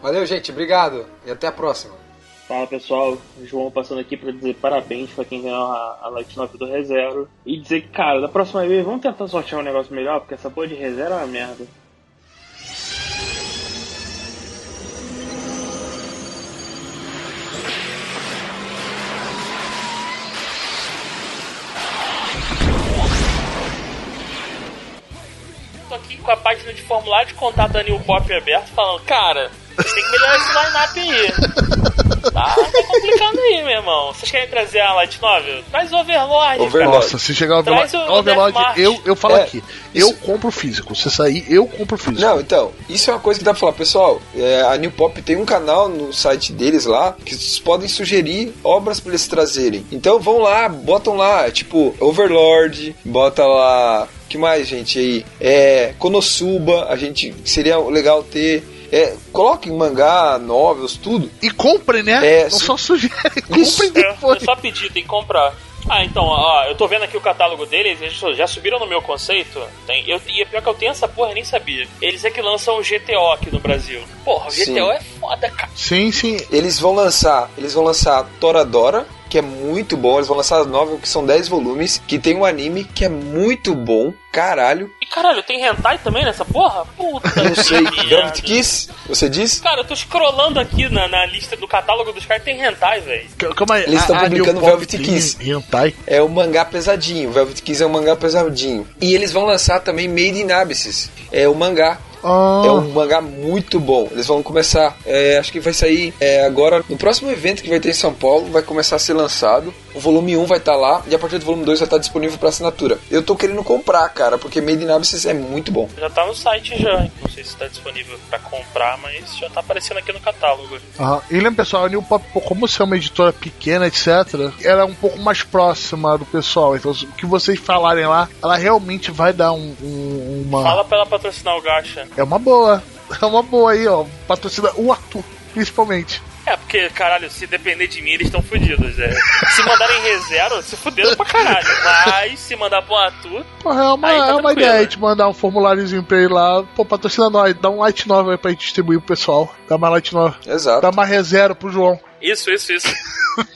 Valeu, gente, obrigado e até a próxima. Fala pessoal, João passando aqui pra dizer parabéns pra quem ganhou a, a Light 9 do ReZero. E dizer que, cara, da próxima vez vamos tentar sortear um negócio melhor, porque essa porra de ReZero é uma merda. Tô aqui com a página de formulário de contato da New Pop aberto falando, cara, vocês têm que melhorar esse line-up aí. Tá, tá complicando aí, meu irmão. Vocês querem trazer a Light Novel? Traz o Overlord, Overlord. cara. Nossa, se chegar o Overlord, Traz o Overlord Death March. eu, eu falo É, aqui, eu compro físico. Se sair, eu compro físico. Não, então, isso é uma coisa que dá pra falar, pessoal. é, a New Pop tem um canal no site deles lá que vocês podem sugerir obras pra eles trazerem. Então vão lá, botam lá, tipo, Overlord, bota lá. que mais, gente? Aí, é. Konosuba, a gente. Seria legal ter. É, coloquem mangá, novels, tudo. E comprem, né? É, não su- só sugere, Isso. comprem É, é depois. só pedir, tem que comprar. Ah, então, ó, eu tô vendo aqui o catálogo deles, eles já subiram no meu conceito. Tem, eu, e é pior que eu tenho essa porra, nem sabia. Eles é que lançam o GTO aqui no Brasil. Porra, o GTO Sim. é foda, cara. Sim, sim. Eles vão lançar, eles vão lançar Toradora, que é muito bom. Eles vão lançar a novel, que são 10 volumes, que tem um anime que é muito bom. Caralho, E caralho, tem hentai também nessa porra? Puta não sei. Velvet Kiss, você diz? Cara, eu tô scrollando aqui na, na lista do catálogo dos caras, tem hentai, velho. Calma aí. Eles estão publicando Pop Velvet Kiss. Hentai. É um mangá pesadinho. Velvet Kiss é um mangá pesadinho. E eles vão lançar também Made in Abyss. É um mangá. Ah, É um mangá muito bom. Eles vão começar. é, acho que vai sair é, agora. No próximo evento que vai ter em São Paulo, vai começar a ser lançado. O volume 1 vai estar lá. E a partir do volume 2 vai estar disponível para assinatura. Eu tô querendo comprar, cara, porque Made in Abyss é muito bom. Já tá no site já. Não sei se tá disponível pra comprar, mas já tá aparecendo aqui no catálogo. Aham. E lembra, pessoal, a New Pop, como ser uma editora pequena, etc., ela é um pouco mais próxima do pessoal. Então, o que vocês falarem lá, ela realmente vai dar um, um- uma. Fala pra ela patrocinar o Gacha. É uma boa. É uma boa aí, ó. Patrocina o Arthur, principalmente. É, porque, caralho, se depender de mim, eles estão fodidos. É. Se mandarem reserva, se fuderam pra caralho. Mas se mandar pro Atu, Porra, é uma, Aí tá é uma ideia de mandar um formuláriozinho pra ele lá. Pô, patrocina nós, dá um light novel aí pra gente distribuir pro pessoal. Dá uma light novel. Exato. Dá uma reserva pro João. isso, isso, isso.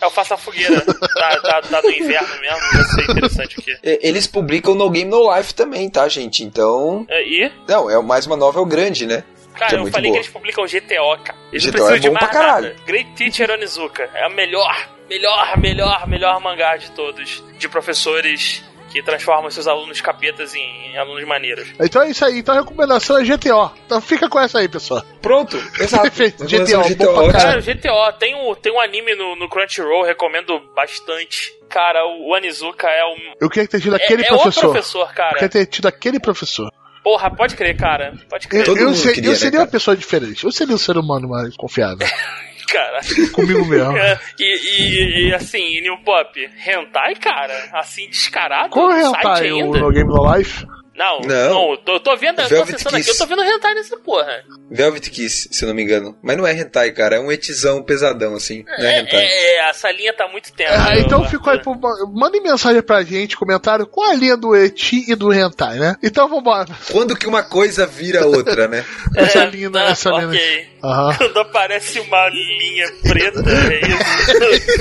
Eu faço a fogueira. Tá, tá, tá no inverno mesmo, vai ser interessante aqui. Eles publicam No Game No Life também, tá, gente? Então. É, E, Não, é mais uma novel grande, né? Que cara, é eu falei boa. que eles publicam GTO, cara. Eles GTO não precisam é de bom mais pra caralho. nada. Great Teacher Onizuka. É a melhor, melhor, melhor, melhor mangá de todos. De professores que transforma seus alunos capetas em, em alunos maneiros. Então é isso aí. Então a recomendação é GTO. Então fica com essa aí, pessoal. Pronto, exato. GTO, um bom. Cara, o GTO, tem um, tem um anime no, no Crunchyroll, recomendo bastante. Cara, o Anizuka é um. Eu queria ter tido É, aquele é o professor. professor, Eu queria cara. ter tido aquele professor. Porra, pode crer, cara. Pode Eu, crer. Todo eu, mundo ser- queria, eu né, seria cara? uma pessoa diferente. Eu seria um ser humano mais confiável. Cara. Comigo mesmo. É, e, e, e, assim, New Pop, hentai, cara, assim, descarado, Qual é hentai? O. No Game No Life? Não, Não. não, eu tô, eu tô vendo, eu tô acessando aqui, eu tô vendo hentai nessa porra. Velvet Kiss, se eu não me engano. Mas não é hentai, cara. É um etizão pesadão, assim. Não é É, hentai. é, essa linha tá muito tensa. Ah, então eu- ficou aí. pro- Mandem mensagem pra gente, comentário, qual a linha do Eti e do Hentai, né? Então vambora. Quando que uma coisa vira outra, né? Essa É, linha, tá, essa linha. ok. Aham. Quando aparece uma linha preta, é isso.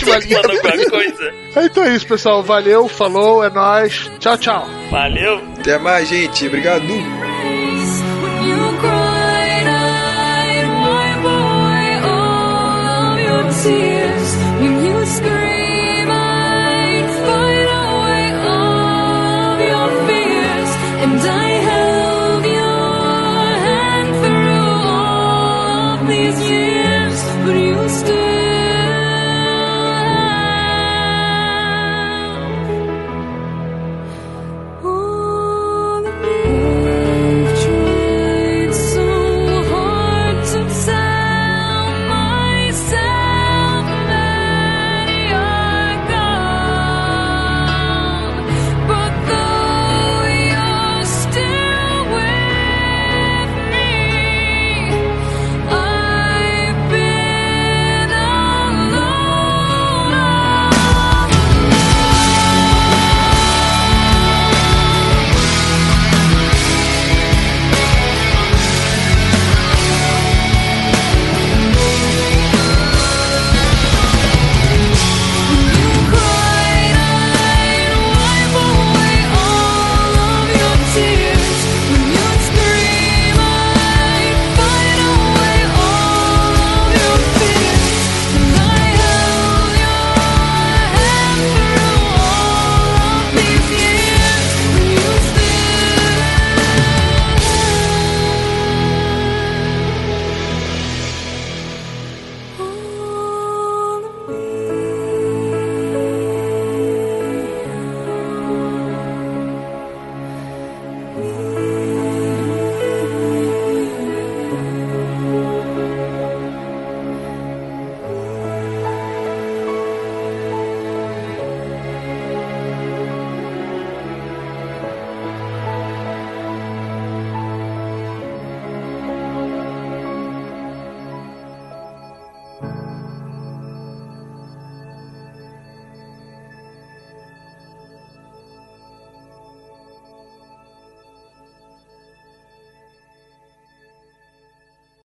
Uma linha coisa. Então é isso, pessoal. Valeu, falou, é nóis. Tchau, tchau. Valeu. Até mais, gente. Obrigado.